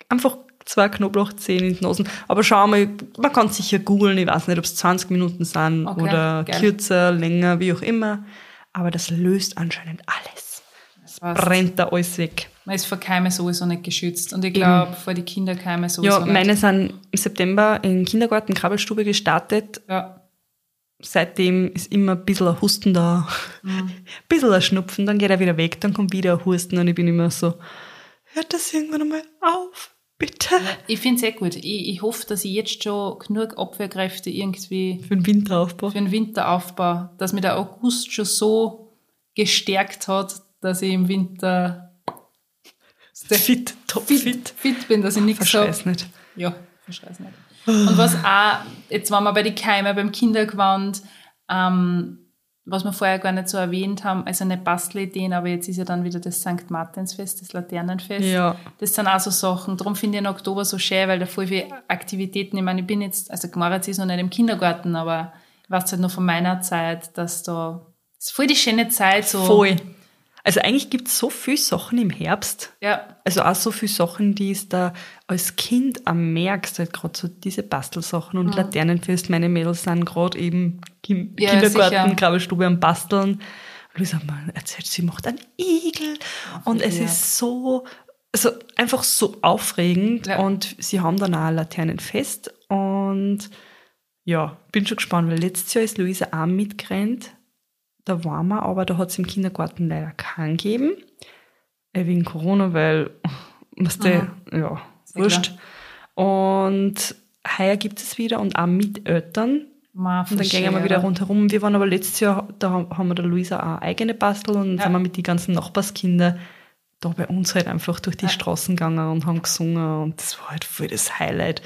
Einfach zwei Knoblauchzehen in die Nasen. Aber schau mal, man kann sicher googeln, ich weiß nicht, ob es 20 Minuten sind Okay, oder geil. kürzer, länger, wie auch immer. Aber das löst anscheinend alles. Das heißt, Brennt da alles weg. man ist vor Keime sowieso nicht geschützt. Und ich glaube, vor die Kinderkeime sowieso Ja, nicht. meine sind im September in Kindergarten, Krabbelstube gestartet. Ja. Seitdem ist immer ein bisschen ein Husten da, Mhm. ein bisschen ein Schnupfen, dann geht er wieder weg, dann kommt wieder ein Husten und ich bin immer so, hört das irgendwann einmal auf, bitte. Ich finde es eh gut. Ich, ich hoffe, dass ich jetzt schon genug Abwehrkräfte irgendwie Für den Winteraufbau. für den Winter aufbaue, dass mir der August schon so gestärkt hat, dass ich im Winter Fit, top fit, fit. fit bin, dass ich nichts habe. Verscheiß nicht. Ja, verschrei's nicht. Und was auch, jetzt waren wir bei den Keime, beim Kindergewand, ähm, was wir vorher gar nicht so erwähnt haben, also nicht Bastelideen, aber jetzt ist ja dann wieder das St. Martinsfest, das Laternenfest. Ja. Das sind auch so Sachen. Darum finde ich den Oktober so schön, weil da voll viele Aktivitäten, ich meine, ich bin jetzt, also Gmoritz ist noch nicht im Kindergarten, aber ich weiß halt noch von meiner Zeit, dass da, das ist voll die schöne Zeit, so. Voll. Also eigentlich gibt es so viele Sachen im Herbst. Ja, Also auch so viele Sachen, die es da als Kind am merkst, halt gerade so diese Bastelsachen und Laternenfest. Meine Mädels sind gerade eben im Ja, Kindergarten. Krabbelstube am Basteln. Luisa mal erzählt, sie macht einen Igel. und es ja. ist so, also einfach so aufregend. Ja. Und sie haben dann auch ein Laternenfest. Und ja, bin schon gespannt, weil letztes Jahr ist Luisa auch mitgerannt. Da waren wir, aber da hat es im Kindergarten leider keinen gegeben. Äh, wegen Corona, weil, weißt du, ja, Sehr wurscht. Und heuer gibt es wieder und auch mit Eltern. Ma, Und dann gehen wir wieder rundherum. Wir waren aber letztes Jahr, da haben wir der Luisa auch eigene Bastel und Ja. sind wir mit den ganzen Nachbarskindern da bei uns halt einfach durch die Straßen gegangen und haben gesungen und das war halt voll das Highlight.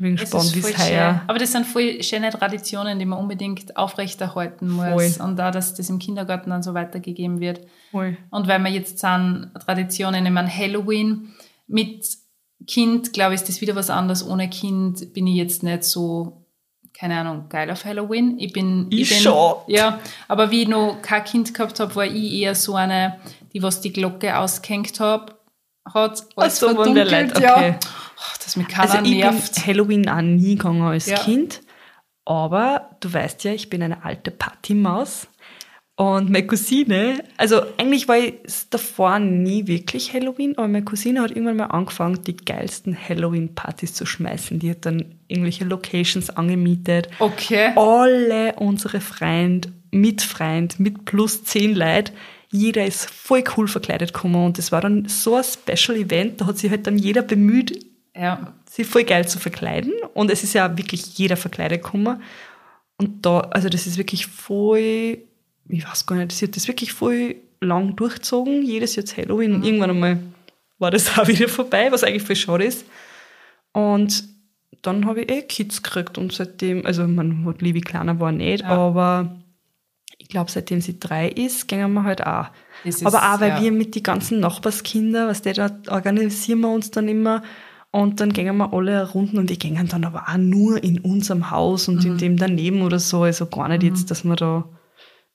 Ich bin Es gespannt, wie es heuer. Aber das sind voll schöne Traditionen, die man unbedingt aufrechterhalten muss. Voll. Und da, dass das im Kindergarten dann so weitergegeben wird. Voll. Und weil wir jetzt sind, Traditionen, ich meine Halloween mit Kind, glaube ich, ist das wieder was anderes. Ohne Kind bin ich jetzt nicht so, keine Ahnung, geil auf Halloween. Ich bin, Ich bin, schon. Ja, aber wie ich noch kein Kind gehabt habe, war ich eher so eine, die was die Glocke ausgehängt hab, hat, alles so, verdunkelt, Leute, ja. okay. Oh, das keiner Also ich nervt. bin Halloween auch nie gegangen als Ja. Kind. Aber du weißt ja, ich bin eine alte Partymaus. Und meine Cousine, also eigentlich war ich davor nie wirklich Halloween, aber meine Cousine hat irgendwann mal angefangen, die geilsten Halloween-Partys zu schmeißen. Die hat dann irgendwelche Locations angemietet. Okay. Alle unsere Freunde, mit Freund, mit plus zehn Leute, jeder ist voll cool verkleidet gekommen und das war dann so ein Special Event, da hat sich halt dann jeder bemüht, Ja. sie voll geil zu verkleiden. Und es ist ja wirklich jeder verkleidet gekommen. Und da, also das ist wirklich voll, ich weiß gar nicht, sie hat das wirklich voll lang durchgezogen, jedes Jahr Halloween. Und irgendwann einmal war das auch wieder vorbei, was eigentlich voll schade ist. Und dann habe ich eh Kids gekriegt und seitdem, also man hat liebe kleiner war nicht, aber ich glaube, seitdem sie drei ist, gehen wir halt auch. Ist- aber auch, weil ja. wir mit den ganzen Nachbarskindern, was der da organisieren wir uns dann immer und dann gehen wir alle Runden und die gehen dann aber auch nur in unserem Haus und Mhm. in dem daneben oder so. Also gar nicht jetzt, dass wir da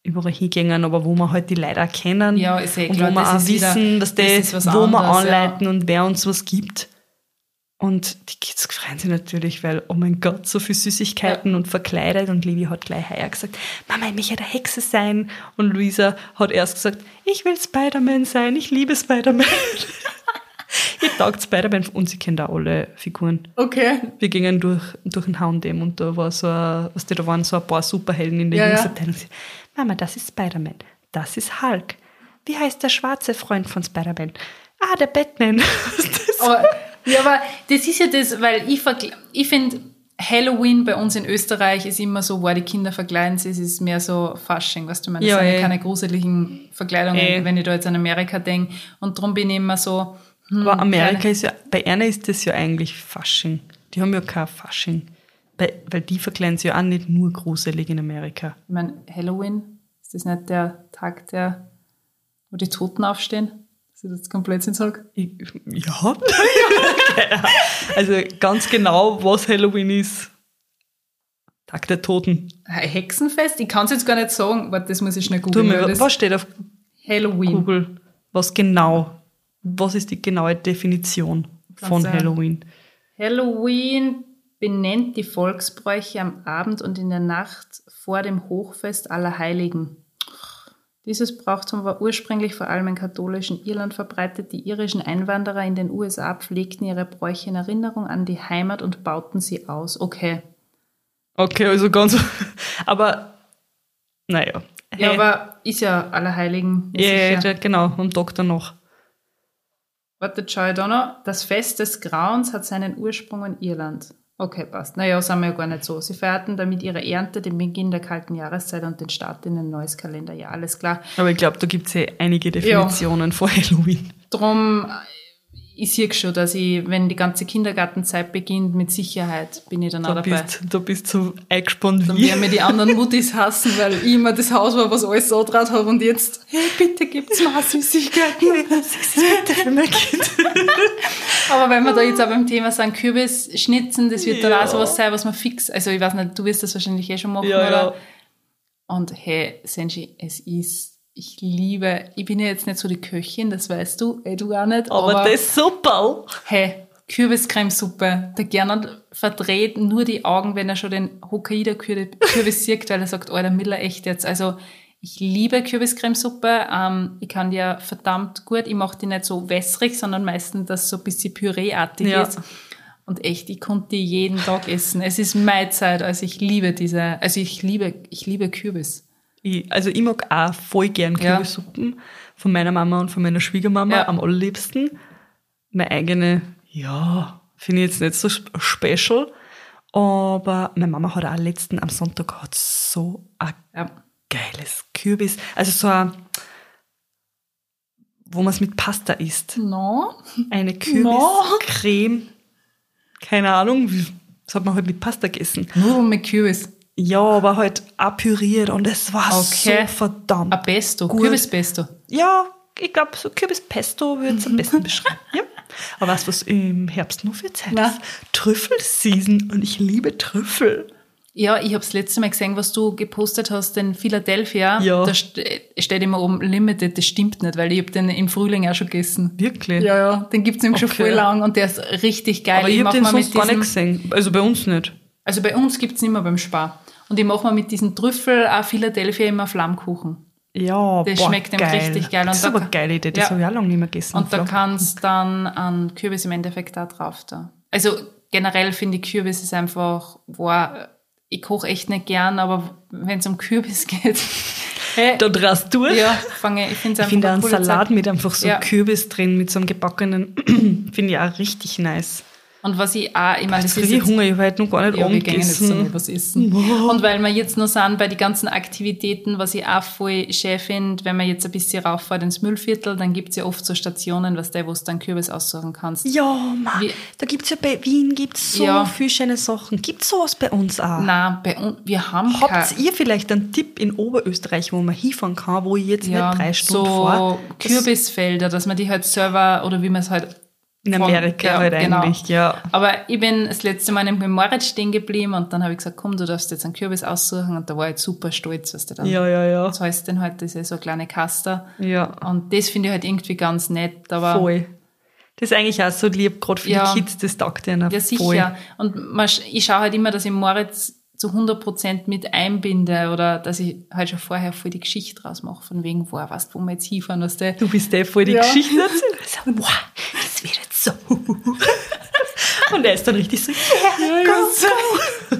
überall hingehen, aber wo wir halt die Leute auch kennen Ja, eh und klar, wo wir auch wieder- wissen, dass das die, wo wir anderes, ja. anleiten und wer uns was gibt. Und die Kids freuen sich natürlich, weil, oh mein Gott, so viel Süßigkeiten und verkleidet. Und Livi hat gleich heuer gesagt, Mama, ich möchte eine Hexe sein. Und Luisa hat erst gesagt, ich will Spider-Man sein, ich liebe Spider-Man. ich taugt Spider-Man und sie kennt auch alle Figuren. Okay. Wir gingen durch, durch ein H&M und da war so ein, was da waren so ein paar Superhelden in der Ja, ja. Jungsabteilung. Sie, Mama, das ist Spider-Man. Das ist Hulk. Wie heißt der schwarze Freund von Spider-Man? Ah, der Batman. Aber, ja, aber das ist ja das, weil ich, ich finde, Halloween bei uns in Österreich ist immer so, wo die Kinder verkleiden sich, es ist mehr so Fasching, weißt du, meine, das Ja, sind ja eh. keine gruseligen Verkleidungen, Eh. wenn ich da jetzt an Amerika denke. Und darum bin ich immer so, hm, Aber Amerika keine- ist ja, bei einer ist das ja eigentlich Fasching. Die haben ja kein Fasching. Weil, weil die verkleiden sich ja auch nicht nur gruselig in Amerika. ich meine, Halloween, ist das nicht der Tag, der, wo die Toten aufstehen? Dass ich das komplett nicht sage? Ja. also ganz genau, was Halloween ist. Tag der Toten. Hexenfest? Ich kann es jetzt gar nicht sagen, warte, das muss ich schnell googeln. mir, was steht auf Halloween. Google? Was genau? Was ist die genaue Definition von Kannst du- Halloween? Halloween benennt die Volksbräuche am Abend und in der Nacht vor dem Hochfest aller Heiligen. Dieses Brauchtum war ursprünglich vor allem in katholischen Irland verbreitet. Die irischen Einwanderer in den USA pflegten ihre Bräuche in Erinnerung an die Heimat und bauten sie aus. Okay. Okay, also ganz. Aber, naja. Ja, Hey. aber ist ja aller Heiligen. Ja, sicher. ja, genau, am Tag danach. Warte, da noch. Das Fest des Grauens hat seinen Ursprung in Irland. Okay, passt. Naja, sind wir ja gar nicht so. Sie feierten damit ihre Ernte, den Beginn der kalten Jahreszeit und den Start in ein neues Kalenderjahr. Alles klar. Aber ich glaube, da gibt es ja einige Definitionen von Halloween. Drum, ich sehe schon, dass ich, wenn die ganze Kindergartenzeit beginnt, mit Sicherheit bin ich dann auch Da dabei. bist, da bist du so eingespannt Dann wie. werden mir die anderen Muttis hassen, weil ich immer das Haus war, was alles so draht habe und jetzt, hey, bitte gibt's mal Süßigkeiten. bitte für mein Kind. Aber wenn wir da jetzt auch beim Thema sind, Kürbisschnitzen, das wird dann Ja. auch sowas sein, was man fix, also ich weiß nicht, du wirst das wahrscheinlich eh schon machen, Ja, oder? ja. Und hey, Senji, es ist, ich liebe, ich bin ja jetzt nicht so die Köchin, das weißt du, eh du auch nicht, Aber, aber, das ist super. hey, Kürbiscremesuppe, der Gernot verdreht nur die Augen, wenn er schon den Hokkaido-Kürbis sieht, weil er sagt, Alter, Miller, echt jetzt, also ich liebe Kürbiscremesuppe. Ähm, ich kann die ja verdammt gut. Ich mache die nicht so wässrig, sondern meistens, dass so ein bisschen Püreeartig Ja. ist. Und echt, ich konnte die jeden Tag essen. Es ist meine Zeit, also ich liebe diese, also ich liebe, ich liebe Kürbis. Ich, also ich mag auch voll gern Ja. Kürbissuppen von meiner Mama und von meiner Schwiegermama Ja. am allerliebsten. Meine eigene, ja, finde ich jetzt nicht so sp- special. Aber meine Mama hat auch letzten am Sonntag hat so ein Ja. geiles Kürbis. Also so ein, wo man es mit Pasta isst. No. Eine Kürbiscreme. Keine Ahnung, das hat man halt mit Pasta gegessen. Nur mit Kürbis. Ja, aber halt auch püriert und es war Okay. so verdammt. Ein Pesto, Gut. Kürbispesto. Ja, ich glaube, so Kürbispesto würde es am besten beschreiben. Ja. Aber weißt du, was im Herbst nur für Zeit Na? ist? Trüffelseason und ich liebe Trüffel. Ja, ich habe das letzte Mal gesehen, was du gepostet hast, den Philadelphia. Ja. Da st steht immer oben Limited, das stimmt nicht, weil ich habe den im Frühling auch schon gegessen. Wirklich? Ja, ja, den gibt's nämlich schon Okay. voll lang und der ist richtig geil. Aber ich mach habe den sonst gar nicht gesehen. Also bei uns nicht. Also bei uns gibt's nicht mehr beim Spar. Und ich mache mal mit diesen Trüffel auch Philadelphia immer Flammkuchen. Ja, Das boah, schmeckt geil. richtig geil. Das Und ist da aber eine geile Idee. Das Ja. habe ich auch lange nicht mehr gegessen. Und da kannst dann an Kürbis im Endeffekt auch drauf da. Also generell finde ich Kürbis ist einfach, boah, ich koche echt nicht gern, aber wenn es um Kürbis geht, hey, da drast du. ja, fange ich finde es Ich einfach finde auch eine einen Salat Zeit. mit einfach so Ja. Kürbis drin, mit so einem gebackenen, finde ich auch richtig nice. Und was ich auch, ich meine, Jetzt das ist ich jetzt, Hunger, ich habe heute noch gar nicht ja, wir Abend gehen jetzt so gegessen. nicht was essen. Und weil wir jetzt noch sind bei den ganzen Aktivitäten, was ich auch voll schön finde, wenn man jetzt ein bisschen rauffährt ins Müllviertel, dann gibt's ja oft so Stationen, was der, wo du dann Kürbis aussuchen kannst. Ja, Mann, Wie- da gibt es ja bei Wien gibt's so Ja. viele schöne Sachen. Gibt es sowas bei uns auch? Nein, bei uns, wir haben Habt ihr vielleicht einen Tipp in Oberösterreich, wo man hinfahren kann, wo ich jetzt nicht drei Stunden so fahre? Kürbisfelder, dass man die halt selber, oder wie man es halt In von- Amerika ja, halt genau. eigentlich, ja. Aber ich bin das letzte Mal im Moritz stehen geblieben und dann habe ich gesagt, komm, du darfst jetzt einen Kürbis aussuchen und da war ich super stolz, was du dann. Ja, ja, ja. Das heißt dann halt, das ist so eine kleine Kaster. Ja, Und das finde ich halt irgendwie ganz nett, aber. voll. Das ist eigentlich auch so lieb, gerade für Ja. die Kids, das taugt ihnen Ja, voll. sicher. Und man, ich schaue halt immer, dass ich Moritz zu 100% mit einbinde oder dass ich halt schon vorher voll die Geschichte draus mache, von wegen, wo, weißt wo wir jetzt hinfahren, was der. Du bist der voll die Ja. So, wow, das wird so. Und er ist dann richtig so, yeah, go, go.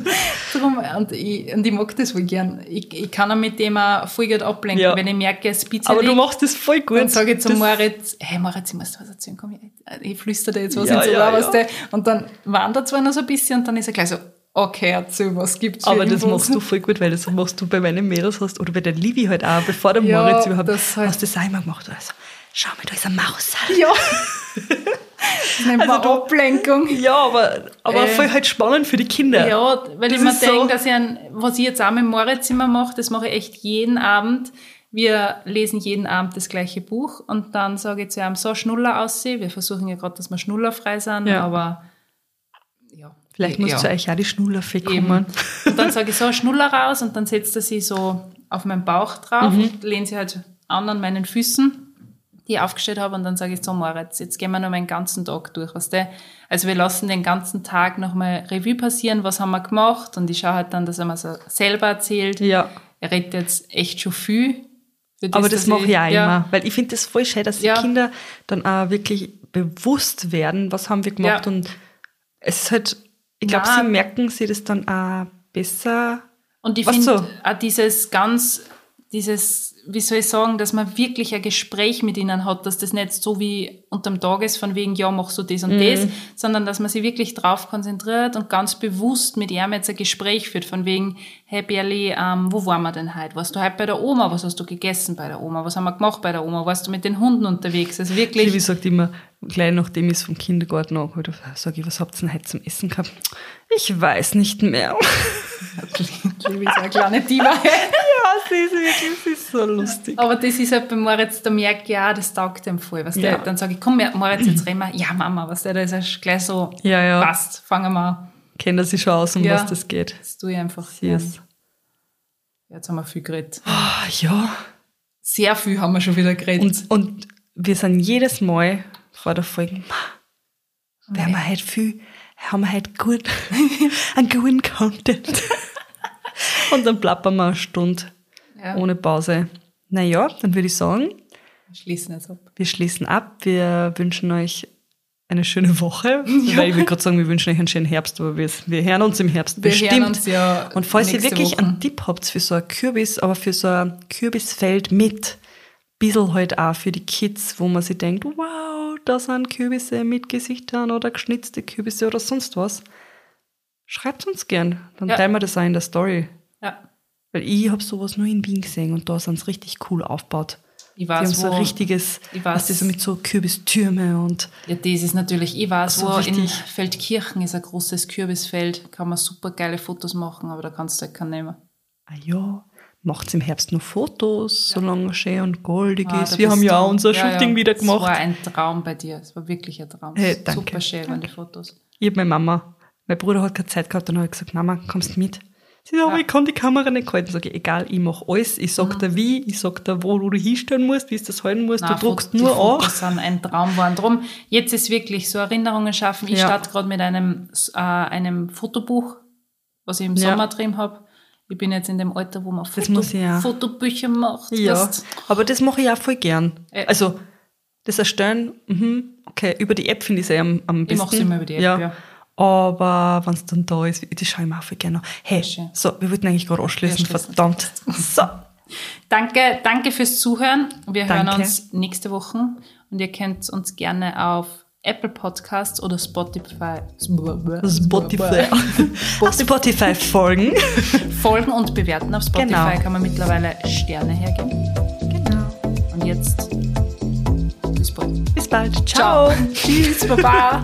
Drum, und, ich, und ich mag das voll gern. Ich, ich kann auch mit dem auch voll gut ablenken, Ja. wenn ich merke, es bitte Aber du machst das voll gut. Dann sage ich zum Das- Moritz, hey Moritz, ich muss dir was erzählen, komm, ich, ich flüstere dir jetzt was Ja, ins Ohr, ja, was ja. und dann wandert zwar noch so ein bisschen und dann ist er gleich so, okay, erzähl, was gibt's Aber das machst du voll gut, weil das machst du bei meinen Mädels hast oder bei der Livi halt auch, bevor der Ja, Moritz überhaupt das halt- hast du das einmal gemacht. Also, schau mal, da ist eine Maus. Ja. Nennt Also Ablenkung. Ja, aber, aber Äh, voll halt spannend für die Kinder. Ja, weil Das ich mir ist so- denke, dass ich ein, was ich jetzt auch mit Moritz immer mache, das mache ich echt jeden Abend. Wir lesen jeden Abend das gleiche Buch und dann sage ich zu ihm, so Schnuller aussehen. Wir versuchen ja gerade, dass wir schnullerfrei sind, Ja. aber ja. Vielleicht muss ja. zu euch auch die Schnullerfee kommen. Und dann sage ich so, Schnuller raus und dann setzt er sie so auf meinen Bauch drauf Mhm. und lehnt sie halt an an meinen Füßen, die ich aufgestellt habe und dann sage ich so, Moritz, jetzt gehen wir noch meinen ganzen Tag durch, was der, also wir lassen den ganzen Tag nochmal Revue passieren, was haben wir gemacht und ich schaue halt dann, dass er mir so selber erzählt. Ja. Er redet jetzt echt schon viel. für Aber das mache ich auch ja, immer. Weil ich finde das voll schön, dass die Ja. Kinder dann auch wirklich bewusst werden, was haben wir gemacht. Ja. Und es ist halt, ich glaube, sie merken sie das dann auch besser. Und ich finde so? auch dieses ganz, dieses, wie soll ich sagen, dass man wirklich ein Gespräch mit ihnen hat, dass das nicht so wie unterm Tag ist, von wegen, ja, machst du das und Mhm. das, sondern dass man sich wirklich drauf konzentriert und ganz bewusst mit ihm jetzt ein Gespräch führt, von wegen, hey Berli, ähm, wo waren wir denn heute? Warst du heute bei der Oma? Was hast du gegessen bei der Oma? Was haben wir gemacht bei der Oma? Warst du mit den Hunden unterwegs? Also wirklich. Livi sagt immer, gleich nachdem ich es vom Kindergarten angeholt habe, sage ich, was habt ihr denn heute zum Essen gehabt? Ich weiß nicht mehr. Liebe ist eine kleine Diva. Ja, sie ist wirklich, sie ist so lustig. Aber das ist halt bei Moritz, da merke ich ja, das taugt ihm voll. Was Ja. der, dann sage ich, komm, Moritz, jetzt reden wir. Ja, Mama, was der, da ist er gleich so, Ja, ja. passt, fangen wir an. Kennt er sich schon aus, um Ja. was das geht. Das tue ich einfach Yes. Jetzt haben wir viel geredet. Ah, ja. Sehr viel haben wir schon wieder geredet. Und, und wir sind jedes Mal vor der Folge, "Ma, werden wir heute viel, haben wir heute gut, einen guten Content. und dann plappern wir eine Stunde ja, ohne Pause. Naja, dann würde ich sagen, wir schließen jetzt ab. Wir schließen ab. Wir wünschen euch eine schöne Woche. Weil ich will gerade sagen, wir wünschen euch einen schönen Herbst, aber wir, wir hören uns im Herbst Wir bestimmt. uns ja Und falls ihr wirklich Woche. einen Tipp habt für so ein Kürbis, aber für so ein Kürbisfeld mit, bissel halt auch für die Kids, wo man sich denkt, wow, da sind Kürbisse mit Gesichtern oder geschnitzte Kürbisse oder sonst was. Schreibt uns gern. Dann Ja. teilen wir das auch in der Story. Ja. Weil ich habe sowas nur in Wien gesehen und da sind es richtig cool aufgebaut. Ich Die haben weiß, so ein richtiges, ich was weiß. das so mit so Kürbistürme und ja, das ist natürlich, ich weiß, So wo in richtig. Feldkirchen ist ein großes Kürbisfeld, kann man super geile Fotos machen, aber da kannst du halt keinen nehmen. ah ja, macht's im Herbst nur Fotos, solange es schön und goldig Ah, ist. Wir haben ja du- auch unser ja, Shooting ja. wieder Es war gemacht. ein Traum bei dir. Es war wirklich ein Traum. Hey, danke. Super schön waren die Fotos. Ich hab meine Mama, mein Bruder hat keine Zeit gehabt, dann habe ich gesagt, Mama, kommst mit? Sie sagt, Ja. ich kann die Kamera nicht halten. Sag ich, egal, ich mache alles. Ich sag dir wie, ich sag dir, wo du hinstellen musst, wie du das halten musst. Nein, du druckst nur an. Fotos sind ein Traum geworden. Drum, jetzt ist wirklich so Erinnerungen schaffen. Ich Ja. starte gerade mit einem, äh, einem Fotobuch, was ich im Ja. Sommer drin habe. Ich bin jetzt in dem Alter, wo man Foto, ja. Fotobücher macht. Ja, weißt. aber das mache ich auch voll gern. Äh. Also, das Erstellen, mhm, okay, über die App finde ich es eh am, am Ich besten. mach's immer über die App, ja. Aber wenn es dann da ist, das schaue ich mir auch gerne an. Hey, schön. so, wir wollten eigentlich gerade anschließen, verdammt. So, Danke, danke fürs Zuhören. Wir hören Danke. uns nächste Woche und ihr könnt uns gerne auf Apple Podcasts oder Spotify, Spotify. Spotify folgen. folgen und bewerten. Auf Spotify Genau. kann man mittlerweile Sterne hergeben. genau. Und jetzt bis bald. Bis bald. Ciao. Tschüss, Baba.